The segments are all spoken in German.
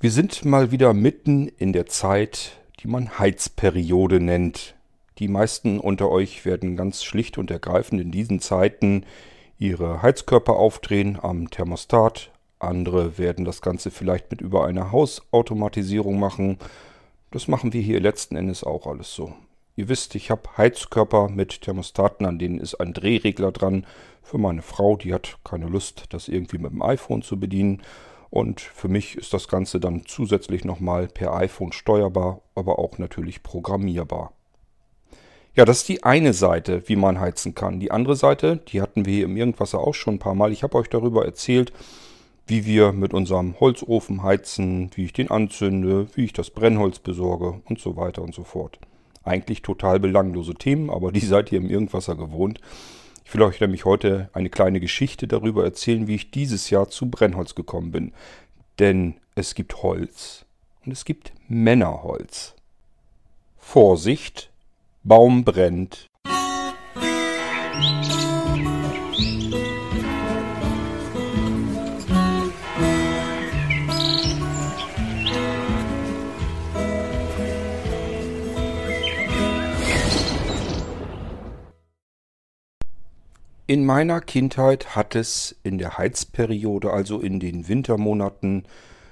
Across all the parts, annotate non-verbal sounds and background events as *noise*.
Wir sind mal wieder mitten in der Zeit, die man Heizperiode nennt. Die meisten unter euch werden ganz schlicht und ergreifend in diesen Zeiten ihre Heizkörper aufdrehen am Thermostat. Andere werden das Ganze vielleicht mit über eine Hausautomatisierung machen. Das machen wir hier letzten Endes auch alles so. Ihr wisst, ich habe Heizkörper mit Thermostaten, an denen ist ein Drehregler dran. Für meine Frau, die hat keine Lust, das irgendwie mit dem iPhone zu bedienen. Und für mich ist das Ganze dann zusätzlich nochmal per iPhone steuerbar, aber auch natürlich programmierbar. Ja, das ist die eine Seite, wie man heizen kann. Die andere Seite, die hatten wir hier im Irgendwasser auch schon ein paar Mal. Ich habe euch darüber erzählt, wie wir mit unserem Holzofen heizen, wie ich den anzünde, wie ich das Brennholz besorge und so weiter und so fort. Eigentlich total belanglose Themen, aber die seid ihr im Irgendwasser gewohnt. Ich will euch nämlich heute eine kleine Geschichte darüber erzählen, wie ich dieses Jahr zu Brennholz gekommen bin. Denn es gibt Holz und es gibt Männerholz. Vorsicht, Baum brennt. In meiner Kindheit hat es in der Heizperiode, also in den Wintermonaten,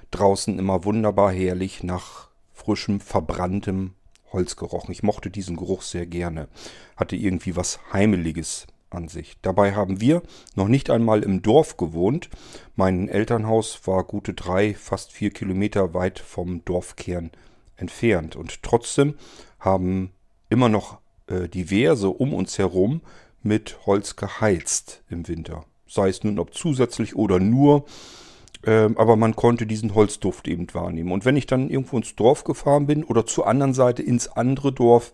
draußen immer wunderbar herrlich nach frischem, verbranntem Holz gerochen. Ich mochte diesen Geruch sehr gerne. Hatte irgendwie was Heimeliges an sich. Dabei haben wir noch nicht einmal im Dorf gewohnt. Mein Elternhaus war gute drei, fast vier Kilometer weit vom Dorfkern entfernt. Und trotzdem haben immer noch äh, diverse um uns herum mit Holz geheizt im Winter. Sei es nun ob zusätzlich oder nur ähm, aber man konnte diesen Holzduft eben wahrnehmen. Und wenn ich dann irgendwo ins Dorf gefahren bin oder zur anderen Seite ins andere Dorf,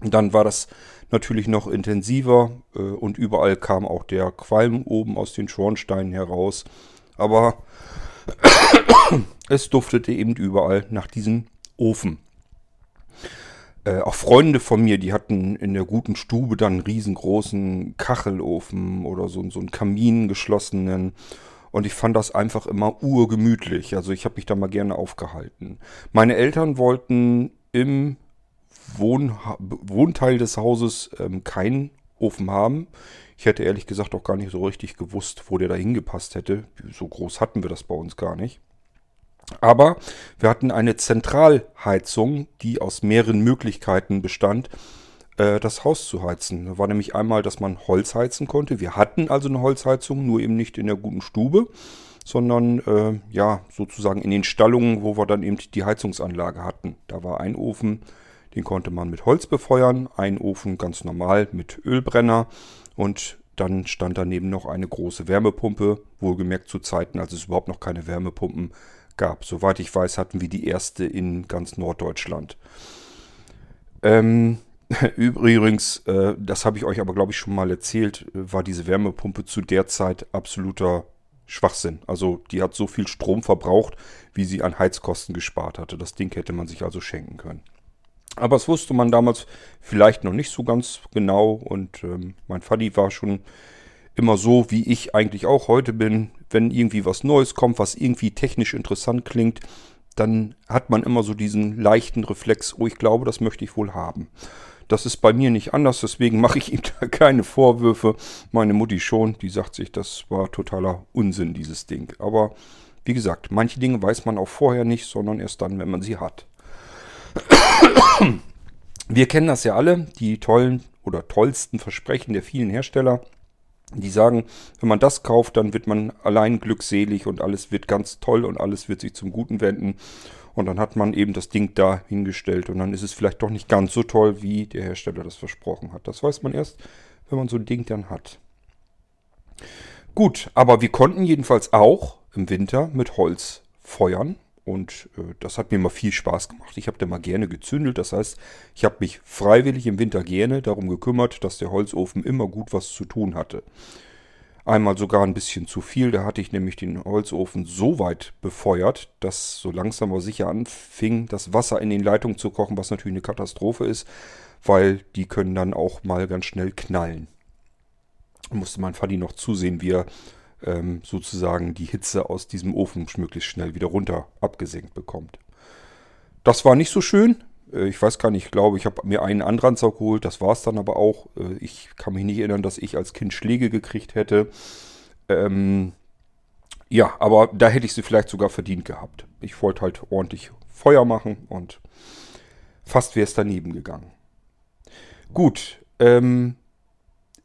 dann war das natürlich noch intensiver äh, und überall kam auch der Qualm oben aus den Schornsteinen heraus. Aber *coughs* es duftete eben überall nach diesem Ofen. Äh, auch Freunde von mir, die hatten in der guten Stube dann einen riesengroßen Kachelofen oder so, so einen Kamin geschlossenen. Und ich fand das einfach immer urgemütlich. Also ich habe mich da mal gerne aufgehalten. Meine Eltern wollten im Wohn Wohnteil des Hauses ähm, keinen Ofen haben. Ich hätte ehrlich gesagt auch gar nicht so richtig gewusst, wo der da hingepasst hätte. So groß hatten wir das bei uns gar nicht. Aber wir hatten eine Zentralheizung, die aus mehreren Möglichkeiten bestand äh, das Haus zu heizen. Da war nämlich einmal, dass man Holz heizen konnte. Wir hatten also eine Holzheizung, nur eben nicht in der guten Stube, sondern äh, ja, sozusagen in den Stallungen, wo wir dann eben die Heizungsanlage hatten. Da war ein Ofen, den konnte man mit Holz befeuern, ein Ofen ganz normal mit Ölbrenner und dann stand daneben noch eine große Wärmepumpe, wohlgemerkt zu Zeiten, als es überhaupt noch keine Wärmepumpen gab. Soweit ich weiß, hatten wir die erste in ganz Norddeutschland. Ähm, *laughs* Übrigens, äh, das habe ich euch aber, glaube ich, schon mal erzählt, war diese Wärmepumpe zu der Zeit absoluter Schwachsinn. Also die hat so viel Strom verbraucht, wie sie an Heizkosten gespart hatte. Das Ding hätte man sich also schenken können. Aber das wusste man damals vielleicht noch nicht so ganz genau. Und ähm, mein Vati war schon immer so, wie ich eigentlich auch heute bin. Wenn irgendwie was Neues kommt, was irgendwie technisch interessant klingt, dann hat man immer so diesen leichten Reflex, oh, ich glaube, das möchte ich wohl haben. Das ist bei mir nicht anders, deswegen mache ich *laughs* ihm da keine Vorwürfe. Meine Mutti schon, die sagt sich, das war totaler Unsinn, dieses Ding. Aber wie gesagt, manche Dinge weiß man auch vorher nicht, sondern erst dann, wenn man sie hat. Wir kennen das ja alle, die tollen oder tollsten Versprechen der vielen Hersteller. Die sagen, wenn man das kauft, dann wird man allein glückselig und alles wird ganz toll und alles wird sich zum Guten wenden. Und dann hat man eben das Ding da hingestellt und dann ist es vielleicht doch nicht ganz so toll, wie der Hersteller das versprochen hat. Das weiß man erst, wenn man so ein Ding dann hat. Gut, aber wir konnten jedenfalls auch im Winter mit Holz feuern. Und äh, das hat mir mal viel Spaß gemacht. Ich habe da mal gerne gezündelt. Das heißt, ich habe mich freiwillig im Winter gerne darum gekümmert, dass der Holzofen immer gut was zu tun hatte. Einmal sogar ein bisschen zu viel. Da hatte ich nämlich den Holzofen so weit befeuert, dass so langsam aber sicher anfing, das Wasser in den Leitungen zu kochen, was natürlich eine Katastrophe ist, weil die können dann auch mal ganz schnell knallen. Da musste mein Vati noch zusehen, wie er ähm, sozusagen die Hitze aus diesem Ofen möglichst schnell wieder runter abgesenkt bekommt. Das war nicht so schön. Äh, ich weiß gar nicht, ich glaube, ich habe mir einen Anranzer geholt, das war es dann aber auch. Äh, ich kann mich nicht erinnern, dass ich als Kind Schläge gekriegt hätte. Ähm, ja, aber da hätte ich sie vielleicht sogar verdient gehabt. Ich wollte halt ordentlich Feuer machen und fast wäre es daneben gegangen. Gut, ähm,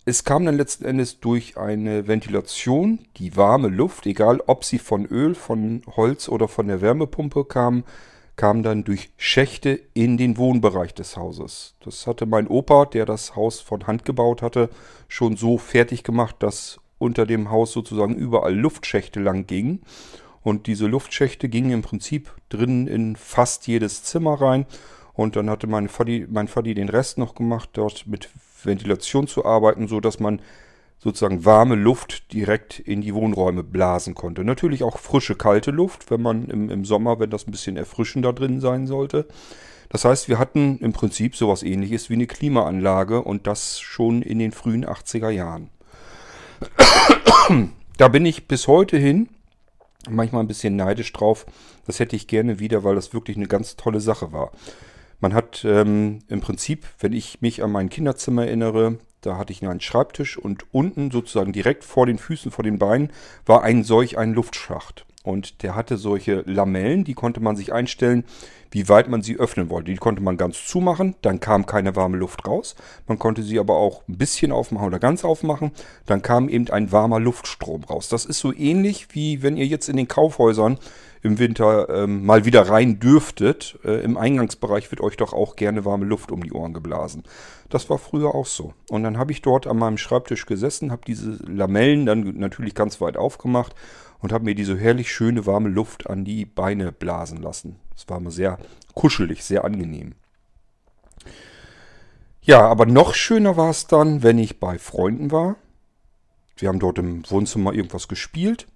es kam dann letzten Endes durch eine Ventilation, die warme Luft, egal ob sie von Öl, von Holz oder von der Wärmepumpe kam, kam dann durch Schächte in den Wohnbereich des Hauses. Das hatte mein Opa, der das Haus von Hand gebaut hatte, schon so fertig gemacht, dass unter dem Haus sozusagen überall Luftschächte lang gingen. Und diese Luftschächte gingen im Prinzip drinnen in fast jedes Zimmer rein. Und dann hatte mein Vati, mein Vati den Rest noch gemacht, dort mit Ventilation zu arbeiten, so dass man sozusagen warme Luft direkt in die Wohnräume blasen konnte. Natürlich auch frische, kalte Luft, wenn man im, im Sommer, wenn das ein bisschen erfrischender drin sein sollte. Das heißt, wir hatten im Prinzip sowas ähnliches wie eine Klimaanlage und das schon in den frühen 80er Jahren. da bin ich bis heute hin manchmal ein bisschen neidisch drauf. Das hätte ich gerne wieder, weil das wirklich eine ganz tolle Sache war. Man hat ähm, im Prinzip, wenn ich mich an mein Kinderzimmer erinnere, da hatte ich einen Schreibtisch und unten sozusagen direkt vor den Füßen, vor den Beinen war ein solch ein Luftschacht. Und der hatte solche Lamellen, die konnte man sich einstellen, wie weit man sie öffnen wollte. Die konnte man ganz zumachen, dann kam keine warme Luft raus. Man konnte sie aber auch ein bisschen aufmachen oder ganz aufmachen. Dann kam eben ein warmer Luftstrom raus. Das ist so ähnlich wie wenn ihr jetzt in den Kaufhäusern im Winter ähm, mal wieder rein dürftet. Äh, Im Eingangsbereich wird euch doch auch gerne warme Luft um die Ohren geblasen. Das war früher auch so. Und dann habe ich dort an meinem Schreibtisch gesessen, habe diese Lamellen dann natürlich ganz weit aufgemacht und habe mir diese herrlich schöne warme Luft an die Beine blasen lassen. Es war mir sehr kuschelig, sehr angenehm. Ja, aber noch schöner war es dann, wenn ich bei Freunden war. Wir haben dort im Wohnzimmer irgendwas gespielt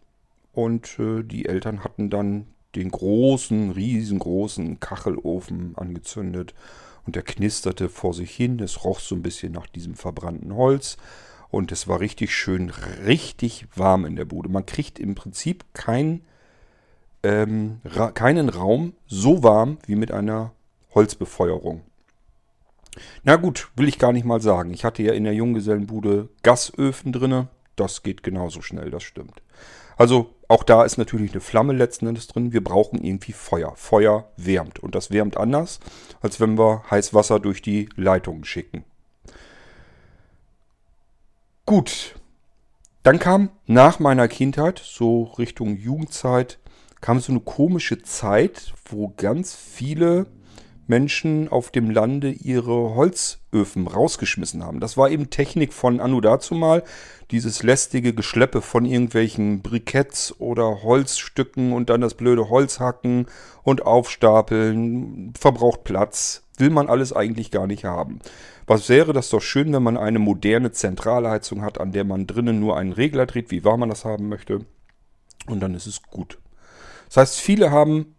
und äh, die Eltern hatten dann den großen, riesengroßen Kachelofen angezündet und der knisterte vor sich hin. Es roch so ein bisschen nach diesem verbrannten Holz und es war richtig schön, richtig warm in der Bude. Man kriegt im Prinzip kein, ähm, ra keinen Raum so warm wie mit einer Holzbefeuerung. Na gut, will ich gar nicht mal sagen. Ich hatte ja in der Junggesellenbude Gasöfen drinne. Das geht genauso schnell, das stimmt. Also auch da ist natürlich eine Flamme letzten Endes drin. Wir brauchen irgendwie Feuer. Feuer wärmt. Und das wärmt anders, als wenn wir heiß Wasser durch die Leitungen schicken. Gut. Dann kam nach meiner Kindheit, so Richtung Jugendzeit, kam so eine komische Zeit, wo ganz viele Menschen auf dem Lande ihre Holzöfen rausgeschmissen haben. Das war eben Technik von Anno dazu mal. Dieses lästige Geschleppe von irgendwelchen Briketts oder Holzstücken und dann das blöde Holz hacken und aufstapeln, verbraucht Platz. Will man alles eigentlich gar nicht haben. Was wäre das doch schön, wenn man eine moderne Zentralheizung hat, an der man drinnen nur einen Regler dreht, wie warm man das haben möchte. Und dann ist es gut. Das heißt, viele haben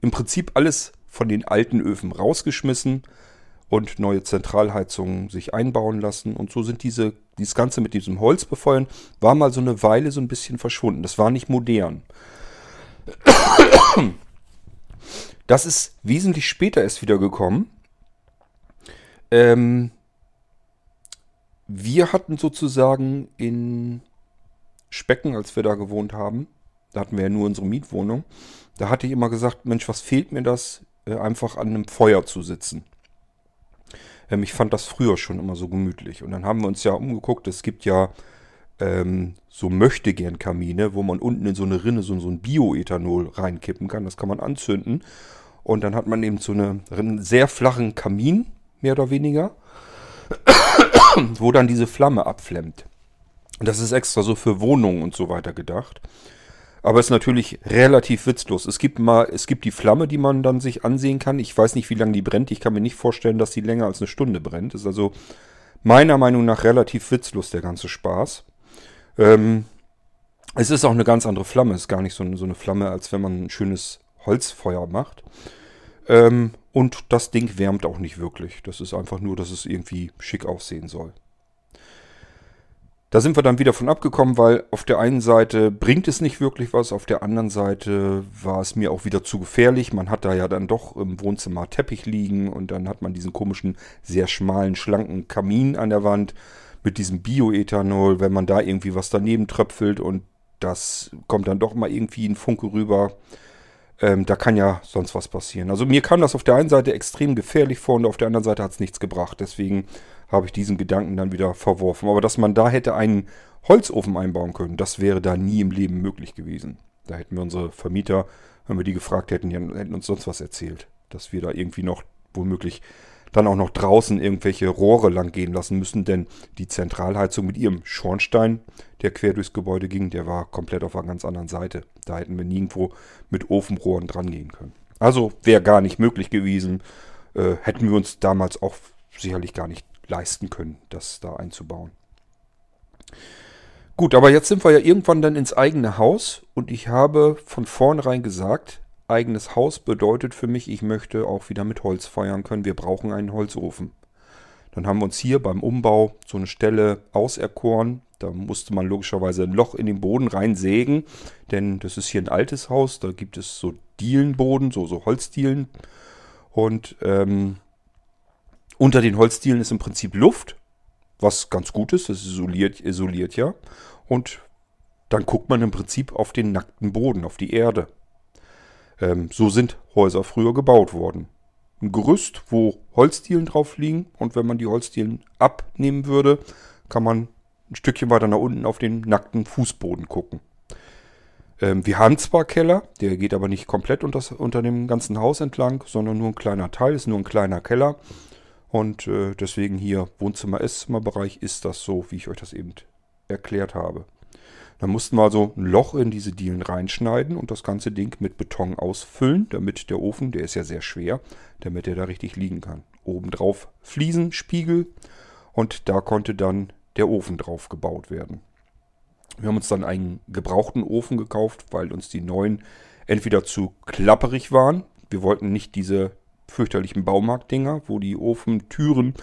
im Prinzip alles von den alten Öfen rausgeschmissen und neue Zentralheizungen sich einbauen lassen. Und so sind diese, dieses Ganze mit diesem Holz befeuern, war mal so eine Weile so ein bisschen verschwunden. Das war nicht modern. Das ist wesentlich später erst wieder gekommen. Ähm, wir hatten sozusagen in Specken, als wir da gewohnt haben, da hatten wir ja nur unsere Mietwohnung, da hatte ich immer gesagt, Mensch, was fehlt mir das? Äh, einfach an einem Feuer zu sitzen. Ähm, ich fand das früher schon immer so gemütlich. Und dann haben wir uns ja umgeguckt, es gibt ja ähm, so möchtegern Kamine, wo man unten in so eine Rinne so, so ein Bioethanol reinkippen kann. Das kann man anzünden. Und dann hat man eben so eine, einen sehr flachen Kamin, mehr oder weniger, wo dann diese Flamme abflemmt. Das ist extra so für Wohnungen und so weiter gedacht. Aber es ist natürlich relativ witzlos. Es gibt mal, es gibt die Flamme, die man dann sich ansehen kann. Ich weiß nicht, wie lange die brennt. Ich kann mir nicht vorstellen, dass sie länger als eine Stunde brennt. Ist also meiner Meinung nach relativ witzlos, der ganze Spaß. Ähm, es ist auch eine ganz andere Flamme. Es ist gar nicht so, so eine Flamme, als wenn man ein schönes Holzfeuer macht. Ähm, und das Ding wärmt auch nicht wirklich. Das ist einfach nur, dass es irgendwie schick aussehen soll. Da sind wir dann wieder von abgekommen, weil auf der einen Seite bringt es nicht wirklich was, auf der anderen Seite war es mir auch wieder zu gefährlich. Man hat da ja dann doch im Wohnzimmer Teppich liegen und dann hat man diesen komischen, sehr schmalen, schlanken Kamin an der Wand mit diesem Bioethanol, wenn man da irgendwie was daneben tröpfelt und das kommt dann doch mal irgendwie ein Funke rüber. Ähm, da kann ja sonst was passieren. Also mir kam das auf der einen Seite extrem gefährlich vor und auf der anderen Seite hat es nichts gebracht. Deswegen habe ich diesen Gedanken dann wieder verworfen. Aber dass man da hätte einen Holzofen einbauen können, das wäre da nie im Leben möglich gewesen. Da hätten wir unsere Vermieter, wenn wir die gefragt hätten, die hätten uns sonst was erzählt. Dass wir da irgendwie noch womöglich dann auch noch draußen irgendwelche Rohre lang gehen lassen müssen, denn die Zentralheizung mit ihrem Schornstein, der quer durchs Gebäude ging, der war komplett auf einer ganz anderen Seite. Da hätten wir nirgendwo mit Ofenrohren dran gehen können. Also wäre gar nicht möglich gewesen. Äh, hätten wir uns damals auch sicherlich gar nicht leisten können, das da einzubauen. Gut, aber jetzt sind wir ja irgendwann dann ins eigene Haus und ich habe von vornherein gesagt, eigenes Haus bedeutet für mich, ich möchte auch wieder mit Holz feuern können. Wir brauchen einen Holzofen. Dann haben wir uns hier beim Umbau so eine Stelle auserkoren. Da musste man logischerweise ein Loch in den Boden reinsägen, denn das ist hier ein altes Haus. Da gibt es so Dielenboden, so, so Holzdielen. Und ähm, unter den Holzdielen ist im Prinzip Luft, was ganz gut ist. Das isoliert, isoliert ja. Und dann guckt man im Prinzip auf den nackten Boden, auf die Erde. Ähm, so sind Häuser früher gebaut worden. Ein Gerüst, wo Holzdielen drauf liegen und wenn man die Holzdielen abnehmen würde, kann man ein Stückchen weiter nach unten auf den nackten Fußboden gucken. Ähm, wir haben zwar Keller, der geht aber nicht komplett unter, unter dem ganzen Haus entlang, sondern nur ein kleiner Teil, ist nur ein kleiner Keller. Und äh, deswegen hier Wohnzimmer-Esszimmerbereich ist das so, wie ich euch das eben erklärt habe. Dann mussten wir also ein Loch in diese Dielen reinschneiden und das ganze Ding mit Beton ausfüllen, damit der Ofen, der ist ja sehr schwer, damit er da richtig liegen kann. Obendrauf Fliesen, Spiegel und da konnte dann der Ofen drauf gebaut werden. Wir haben uns dann einen gebrauchten Ofen gekauft, weil uns die neuen entweder zu klapperig waren. Wir wollten nicht diese fürchterlichen Baumarktdinger, wo die Ofentüren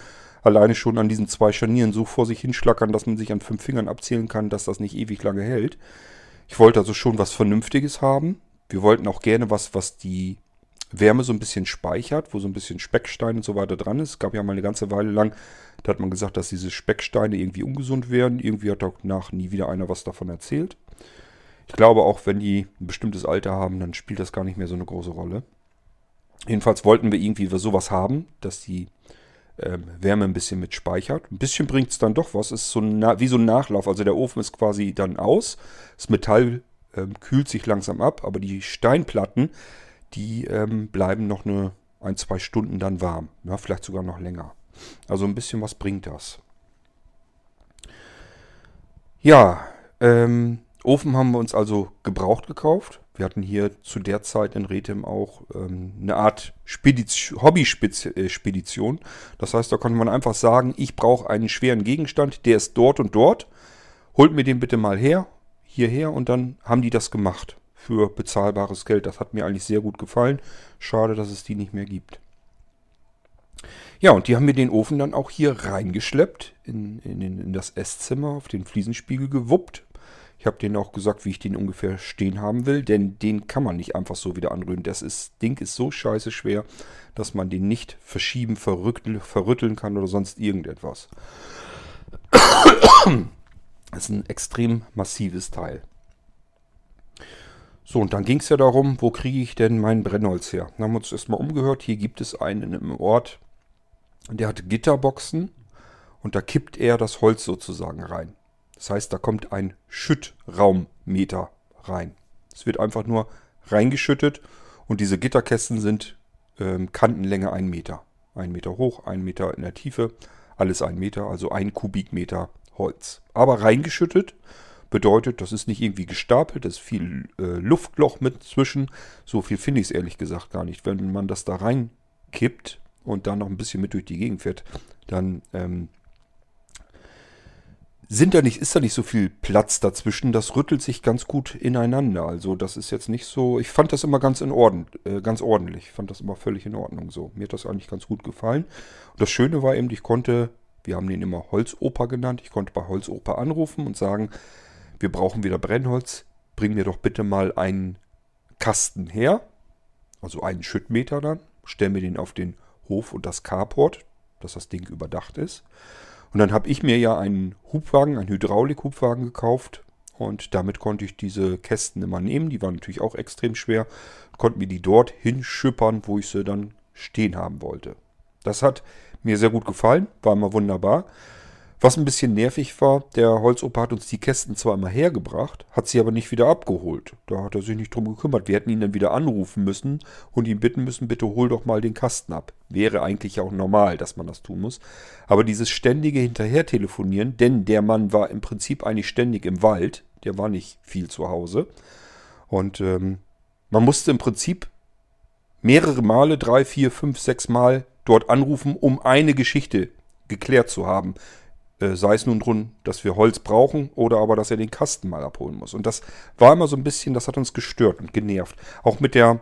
alleine schon an diesen zwei Scharnieren so vor sich hinschlackern, dass man sich an fünf Fingern abzählen kann, dass das nicht ewig lange hält. Ich wollte also schon was Vernünftiges haben. Wir wollten auch gerne was, was die Wärme so ein bisschen speichert, wo so ein bisschen Speckstein und so weiter dran ist. Es gab ja mal eine ganze Weile lang, da hat man gesagt, dass diese Specksteine irgendwie ungesund wären. Irgendwie hat danach nie wieder einer was davon erzählt. Ich glaube auch, wenn die ein bestimmtes Alter haben, dann spielt das gar nicht mehr so eine große Rolle. Jedenfalls wollten wir irgendwie sowas haben, dass die ähm, Wärme ein bisschen mit speichert. Ein bisschen bringt es dann doch was. Ist so wie so ein Nachlauf. Also der Ofen ist quasi dann aus. Das Metall ähm, kühlt sich langsam ab, aber die Steinplatten, die ähm, bleiben noch eine, ein, zwei Stunden dann warm. Ja, vielleicht sogar noch länger. Also ein bisschen was bringt das. Ja, ähm, Ofen haben wir uns also gebraucht gekauft. Wir hatten hier zu der Zeit in Rethem auch ähm, eine Art Hobby-Spedition. Das heißt, da konnte man einfach sagen, ich brauche einen schweren Gegenstand, der ist dort und dort. Holt mir den bitte mal her, hierher und dann haben die das gemacht für bezahlbares Geld. Das hat mir eigentlich sehr gut gefallen. Schade, dass es die nicht mehr gibt. Ja, und die haben mir den Ofen dann auch hier reingeschleppt in, in, in das Esszimmer, auf den Fliesenspiegel gewuppt. Ich habe denen auch gesagt, wie ich den ungefähr stehen haben will, denn den kann man nicht einfach so wieder anrühren. Das ist, Ding ist so scheiße schwer, dass man den nicht verschieben, verrütteln, verrütteln kann oder sonst irgendetwas. Das ist ein extrem massives Teil. So, und dann ging es ja darum, wo kriege ich denn mein Brennholz her? Dann haben wir uns erstmal umgehört. Hier gibt es einen im Ort, der hat Gitterboxen und da kippt er das Holz sozusagen rein. Das heißt, da kommt ein Schüttraummeter rein. Es wird einfach nur reingeschüttet und diese Gitterkästen sind ähm, Kantenlänge 1 Meter. 1 Meter hoch, 1 Meter in der Tiefe, alles 1 Meter, also 1 Kubikmeter Holz. Aber reingeschüttet bedeutet, das ist nicht irgendwie gestapelt, das ist viel äh, Luftloch mit zwischen. So viel finde ich es ehrlich gesagt gar nicht. Wenn man das da reinkippt und dann noch ein bisschen mit durch die Gegend fährt, dann ähm, sind da nicht, ist da nicht so viel Platz dazwischen. Das rüttelt sich ganz gut ineinander. Also das ist jetzt nicht so. Ich fand das immer ganz in Ordnung, äh, ganz ordentlich. Ich fand das immer völlig in Ordnung so. Mir hat das eigentlich ganz gut gefallen. Und das Schöne war eben, ich konnte Wir haben den immer Holzoper genannt. Ich konnte bei Holzoper anrufen und sagen, wir brauchen wieder Brennholz. Bring mir doch bitte mal einen Kasten her. Also einen Schüttmeter dann. Stell mir den auf den Hof und das Carport, dass das Ding überdacht ist. Und dann habe ich mir ja einen Hubwagen, einen Hydraulik-Hubwagen gekauft. Und damit konnte ich diese Kästen immer nehmen. Die waren natürlich auch extrem schwer. Konnte mir die dort hinschippern, wo ich sie dann stehen haben wollte. Das hat mir sehr gut gefallen, war immer wunderbar. Was ein bisschen nervig war, der Holzoper hat uns die Kästen zwar immer hergebracht, hat sie aber nicht wieder abgeholt. Da hat er sich nicht drum gekümmert. Wir hätten ihn dann wieder anrufen müssen und ihn bitten müssen, bitte hol doch mal den Kasten ab. Wäre eigentlich auch normal, dass man das tun muss. Aber dieses ständige Hinterher-Telefonieren, denn der Mann war im Prinzip eigentlich ständig im Wald, der war nicht viel zu Hause. Und ähm, man musste im Prinzip mehrere Male, drei, vier, fünf, sechs Mal dort anrufen, um eine Geschichte geklärt zu haben. Äh, sei es nun drum, dass wir Holz brauchen oder aber, dass er den Kasten mal abholen muss. Und das war immer so ein bisschen, das hat uns gestört und genervt. Auch mit der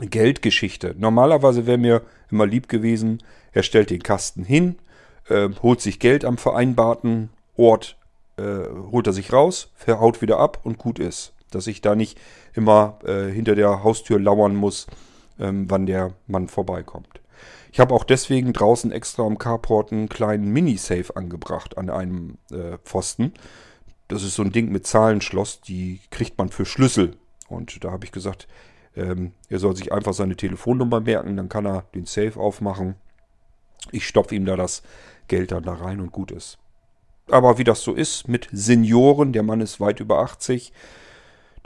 Geldgeschichte. Normalerweise wäre mir immer lieb gewesen, er stellt den Kasten hin, äh, holt sich Geld am vereinbarten Ort, äh, holt er sich raus, verhaut wieder ab und gut ist. Dass ich da nicht immer äh, hinter der Haustür lauern muss, ähm, wann der Mann vorbeikommt. Ich habe auch deswegen draußen extra am Carport einen kleinen Mini-Safe angebracht an einem äh, Pfosten. Das ist so ein Ding mit Zahlenschloss, die kriegt man für Schlüssel. Und da habe ich gesagt, ähm, er soll sich einfach seine Telefonnummer merken, dann kann er den Safe aufmachen. Ich stopfe ihm da das Geld dann da rein und gut ist. Aber wie das so ist mit Senioren, der Mann ist weit über 80,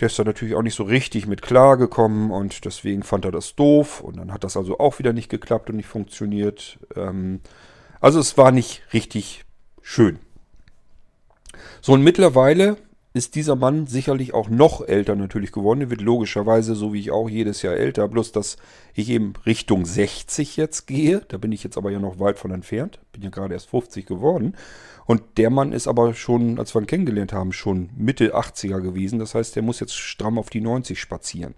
der ist da natürlich auch nicht so richtig mit klargekommen und deswegen fand er das doof und dann hat das also auch wieder nicht geklappt und nicht funktioniert. Ähm, also es war nicht richtig schön. So und mittlerweile ist dieser Mann sicherlich auch noch älter natürlich geworden. Er wird logischerweise, so wie ich auch, jedes Jahr älter. Bloß, dass ich eben Richtung 60 jetzt gehe. Da bin ich jetzt aber ja noch weit von entfernt. Bin ja gerade erst 50 geworden. Und der Mann ist aber schon, als wir ihn kennengelernt haben, schon Mitte 80er gewesen. Das heißt, der muss jetzt stramm auf die 90 spazieren.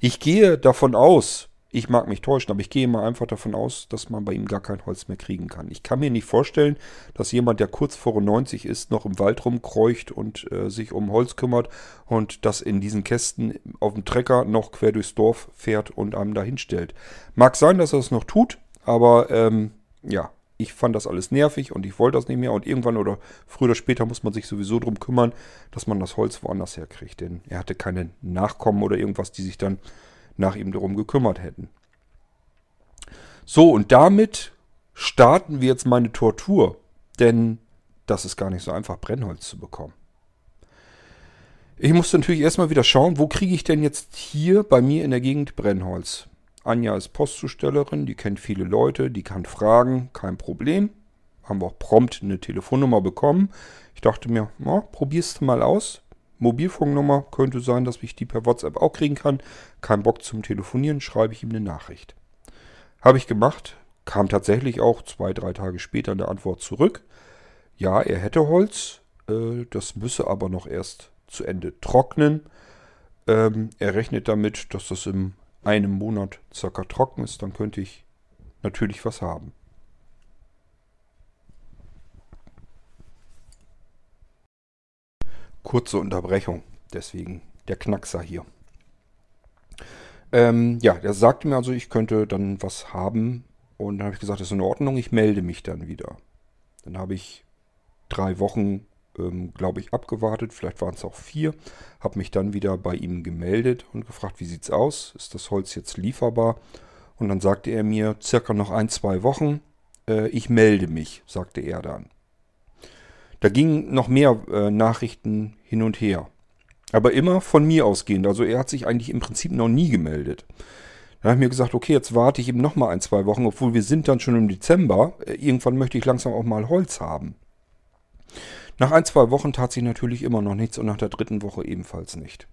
Ich gehe davon aus, ich mag mich täuschen, aber ich gehe mal einfach davon aus, dass man bei ihm gar kein Holz mehr kriegen kann. Ich kann mir nicht vorstellen, dass jemand, der kurz vor 90 ist, noch im Wald rumkreucht und äh, sich um Holz kümmert und das in diesen Kästen auf dem Trecker noch quer durchs Dorf fährt und einem dahin stellt. Mag sein, dass er es noch tut, aber ähm, ja, ich fand das alles nervig und ich wollte das nicht mehr. Und irgendwann oder früher oder später muss man sich sowieso darum kümmern, dass man das Holz woanders herkriegt. Denn er hatte keine Nachkommen oder irgendwas, die sich dann nach ihm darum gekümmert hätten. So, und damit starten wir jetzt meine Tortur. Denn das ist gar nicht so einfach, Brennholz zu bekommen. Ich musste natürlich erstmal wieder schauen, wo kriege ich denn jetzt hier bei mir in der Gegend Brennholz. Anja ist Postzustellerin, die kennt viele Leute, die kann fragen, kein Problem. Haben wir auch prompt eine Telefonnummer bekommen. Ich dachte mir, na, probierst du mal aus. Mobilfunknummer könnte sein, dass ich die per WhatsApp auch kriegen kann. Kein Bock zum Telefonieren, schreibe ich ihm eine Nachricht. Habe ich gemacht, kam tatsächlich auch zwei, drei Tage später eine Antwort zurück. Ja, er hätte Holz, äh, das müsse aber noch erst zu Ende trocknen. Ähm, er rechnet damit, dass das im einem Monat circa trocken ist, dann könnte ich natürlich was haben. Kurze Unterbrechung, deswegen der Knackser hier. Ähm, ja, der sagte mir also, ich könnte dann was haben. Und dann habe ich gesagt, das ist in Ordnung, ich melde mich dann wieder. Dann habe ich drei Wochen ähm, glaube ich, abgewartet. Vielleicht waren es auch vier. Habe mich dann wieder bei ihm gemeldet und gefragt, wie sieht es aus? Ist das Holz jetzt lieferbar? Und dann sagte er mir, circa noch ein, zwei Wochen, äh, ich melde mich, sagte er dann. Da gingen noch mehr äh, Nachrichten hin und her. Aber immer von mir ausgehend. Also er hat sich eigentlich im Prinzip noch nie gemeldet. Dann habe ich mir gesagt, okay, jetzt warte ich eben noch mal ein, zwei Wochen, obwohl wir sind dann schon im Dezember. Äh, irgendwann möchte ich langsam auch mal Holz haben. Nach ein, zwei Wochen tat sich natürlich immer noch nichts und nach der dritten Woche ebenfalls nicht.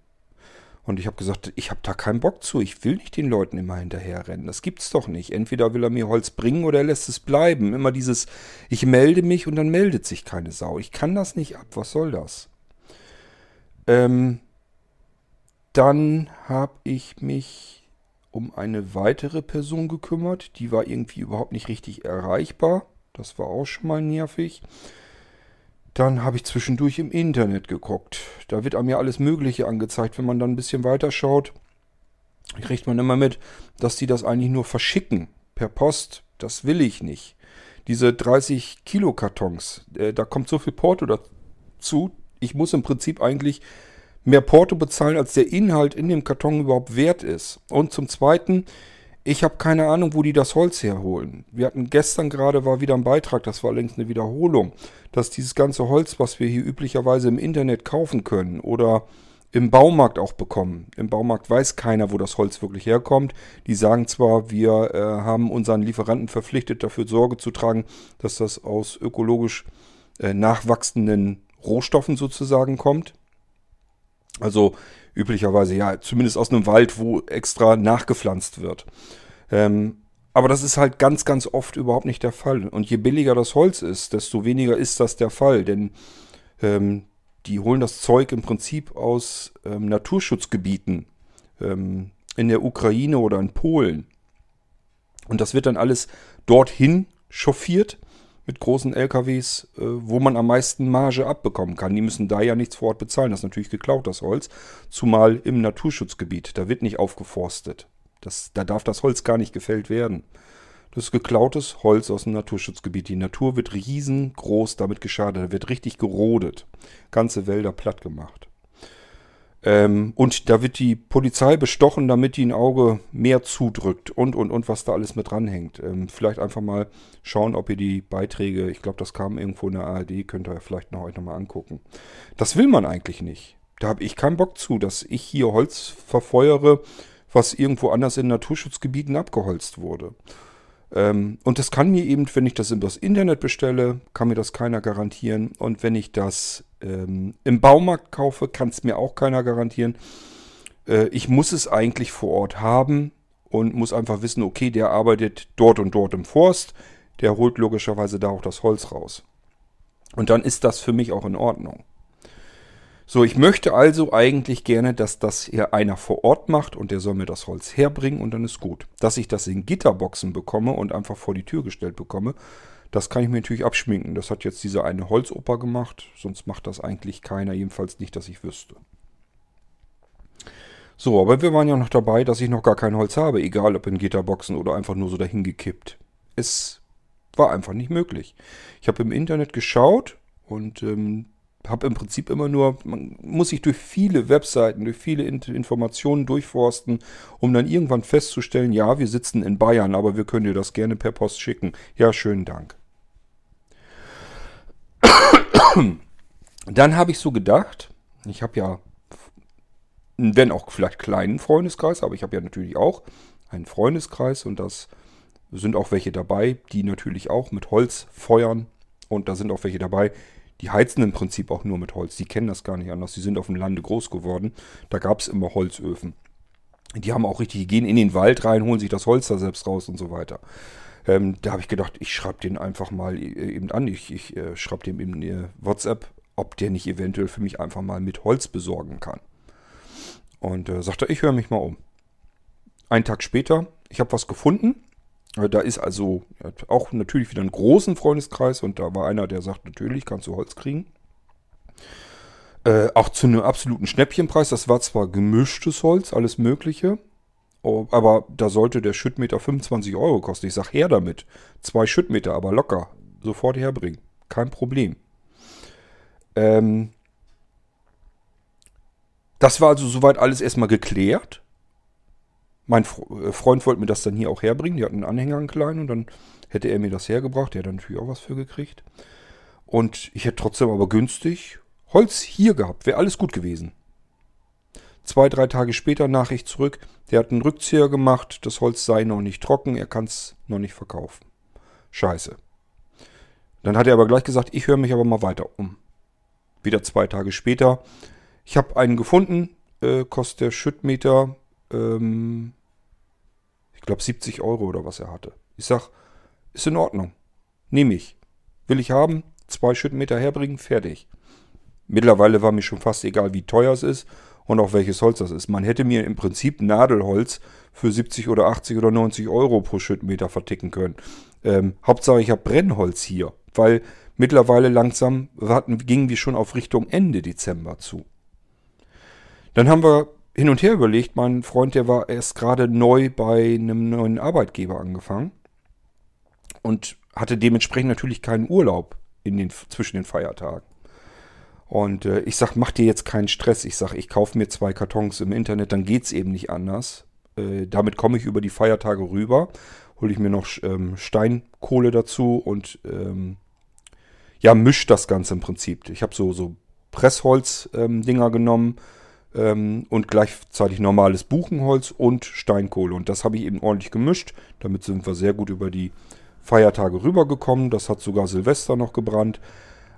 Und ich habe gesagt, ich habe da keinen Bock zu. Ich will nicht den Leuten immer hinterherrennen. Das gibt's doch nicht. Entweder will er mir Holz bringen oder er lässt es bleiben. Immer dieses, ich melde mich und dann meldet sich keine Sau. Ich kann das nicht ab. Was soll das? Ähm, dann habe ich mich um eine weitere Person gekümmert. Die war irgendwie überhaupt nicht richtig erreichbar. Das war auch schon mal nervig. Dann habe ich zwischendurch im Internet geguckt. Da wird einem ja alles Mögliche angezeigt. Wenn man dann ein bisschen weiter schaut, kriegt man immer mit, dass die das eigentlich nur verschicken. Per Post. Das will ich nicht. Diese 30 Kilo Kartons, äh, da kommt so viel Porto dazu. Ich muss im Prinzip eigentlich mehr Porto bezahlen, als der Inhalt in dem Karton überhaupt wert ist. Und zum Zweiten, ich habe keine Ahnung, wo die das Holz herholen. Wir hatten gestern gerade, war wieder ein Beitrag, das war längst eine Wiederholung, dass dieses ganze Holz, was wir hier üblicherweise im Internet kaufen können oder im Baumarkt auch bekommen. Im Baumarkt weiß keiner, wo das Holz wirklich herkommt. Die sagen zwar, wir äh, haben unseren Lieferanten verpflichtet, dafür Sorge zu tragen, dass das aus ökologisch äh, nachwachsenden Rohstoffen sozusagen kommt. Also üblicherweise ja, zumindest aus einem Wald, wo extra nachgepflanzt wird. Ähm, aber das ist halt ganz, ganz oft überhaupt nicht der Fall. Und je billiger das Holz ist, desto weniger ist das der Fall. Denn ähm, die holen das Zeug im Prinzip aus ähm, Naturschutzgebieten ähm, in der Ukraine oder in Polen. Und das wird dann alles dorthin chauffiert mit großen LKWs, äh, wo man am meisten Marge abbekommen kann. Die müssen da ja nichts vor Ort bezahlen. Das ist natürlich geklaut, das Holz. Zumal im Naturschutzgebiet. Da wird nicht aufgeforstet. Das, da darf das Holz gar nicht gefällt werden. Das ist geklautes Holz aus dem Naturschutzgebiet. Die Natur wird riesengroß damit geschadet. Da wird richtig gerodet. Ganze Wälder platt gemacht. Ähm, und da wird die Polizei bestochen, damit die ein Auge mehr zudrückt und, und, und, was da alles mit dranhängt. Ähm, vielleicht einfach mal schauen, ob ihr die Beiträge, ich glaube, das kam irgendwo in der ARD, könnt ihr vielleicht noch euch nochmal angucken. Das will man eigentlich nicht. Da habe ich keinen Bock zu, dass ich hier Holz verfeuere, was irgendwo anders in Naturschutzgebieten abgeholzt wurde. Ähm, und das kann mir eben, wenn ich das übers Internet bestelle, kann mir das keiner garantieren. Und wenn ich das ähm, im Baumarkt kaufe, kann es mir auch keiner garantieren. Äh, ich muss es eigentlich vor Ort haben und muss einfach wissen, okay, der arbeitet dort und dort im Forst. Der holt logischerweise da auch das Holz raus. Und dann ist das für mich auch in Ordnung. So, ich möchte also eigentlich gerne, dass das hier einer vor Ort macht und der soll mir das Holz herbringen und dann ist gut. Dass ich das in Gitterboxen bekomme und einfach vor die Tür gestellt bekomme, das kann ich mir natürlich abschminken. Das hat jetzt dieser eine Holzoper gemacht, sonst macht das eigentlich keiner, jedenfalls nicht, dass ich wüsste. So, aber wir waren ja noch dabei, dass ich noch gar kein Holz habe, egal ob in Gitterboxen oder einfach nur so dahin gekippt. Es war einfach nicht möglich. Ich habe im Internet geschaut und ähm, habe im Prinzip immer nur, man muss sich durch viele Webseiten, durch viele Informationen durchforsten, um dann irgendwann festzustellen, ja, wir sitzen in Bayern, aber wir können dir das gerne per Post schicken. Ja, schönen Dank. Dann habe ich so gedacht, ich habe ja, wenn auch vielleicht kleinen Freundeskreis, aber ich habe ja natürlich auch einen Freundeskreis und das sind auch welche dabei, die natürlich auch mit Holz feuern und da sind auch welche dabei, die heizen im Prinzip auch nur mit Holz. Die kennen das gar nicht anders. Die sind auf dem Lande groß geworden. Da gab es immer Holzöfen. Die haben auch richtig, die gehen in den Wald rein, holen sich das Holz da selbst raus und so weiter. Ähm, da habe ich gedacht, ich schreibe den einfach mal äh, eben an. Ich, ich äh, schreibe dem eben eine WhatsApp, ob der nicht eventuell für mich einfach mal mit Holz besorgen kann. Und äh, sagte, ich höre mich mal um. Einen Tag später, ich habe was gefunden. Äh, da ist also auch natürlich wieder einen großen Freundeskreis und da war einer, der sagt, natürlich kannst du Holz kriegen. Äh, auch zu einem absoluten Schnäppchenpreis. Das war zwar gemischtes Holz, alles Mögliche, aber da sollte der Schüttmeter 25 Euro kosten. Ich sag her damit. Zwei Schüttmeter, aber locker. Sofort herbringen. Kein Problem. Ähm, das war also soweit alles erstmal geklärt. Mein äh, Freund wollte mir das dann hier auch herbringen. Die hatten einen Anhänger einen kleinen und dann hätte er mir das hergebracht. Der hat natürlich auch was für gekriegt. Und ich hätte trotzdem aber günstig Holz hier gehabt. Wäre alles gut gewesen. Zwei, drei Tage später Nachricht zurück. Der hat einen Rückzieher gemacht. Das Holz sei noch nicht trocken. Er kann es noch nicht verkaufen. Scheiße. Dann hat er aber gleich gesagt, ich höre mich aber mal weiter um. Wieder zwei Tage später. Ich habe einen gefunden. Äh, kostet der Schüttmeter ähm, ich glaube 70 Euro oder was er hatte. Ich sag, ist in Ordnung. Nehme ich. Will ich haben, zwei Schüttenmeter herbringen, fertig. Mittlerweile war mir schon fast egal, wie teuer es ist. und auch welches Holz das ist. Man hätte mir im Prinzip Nadelholz für 70 oder 80 oder 90 Euro pro Schüttmeter verticken können. Ähm, Hauptsache ich habe Brennholz hier, weil mittlerweile langsam hatten, gingen wir schon auf Richtung Ende Dezember zu. Dann haben wir hin und her überlegt, mein Freund, der war erst gerade neu bei einem neuen Arbeitgeber angefangen und hatte dementsprechend natürlich keinen Urlaub in den, zwischen den Feiertagen. Und äh, ich sag, mach dir jetzt keinen Stress. Ich sag, ich kaufe mir zwei Kartons im Internet, dann geht's eben nicht anders. Äh, damit komme ich über die Feiertage rüber. Hole ich mir noch ähm, Steinkohle dazu und ähm, ja, misch das Ganze im Prinzip. Ich habe so, so Pressholz-Dinger ähm, genommen ähm, und gleichzeitig normales Buchenholz und Steinkohle. Und das habe ich eben ordentlich gemischt. Damit sind wir sehr gut über die Feiertage rübergekommen. Das hat sogar Silvester noch gebrannt.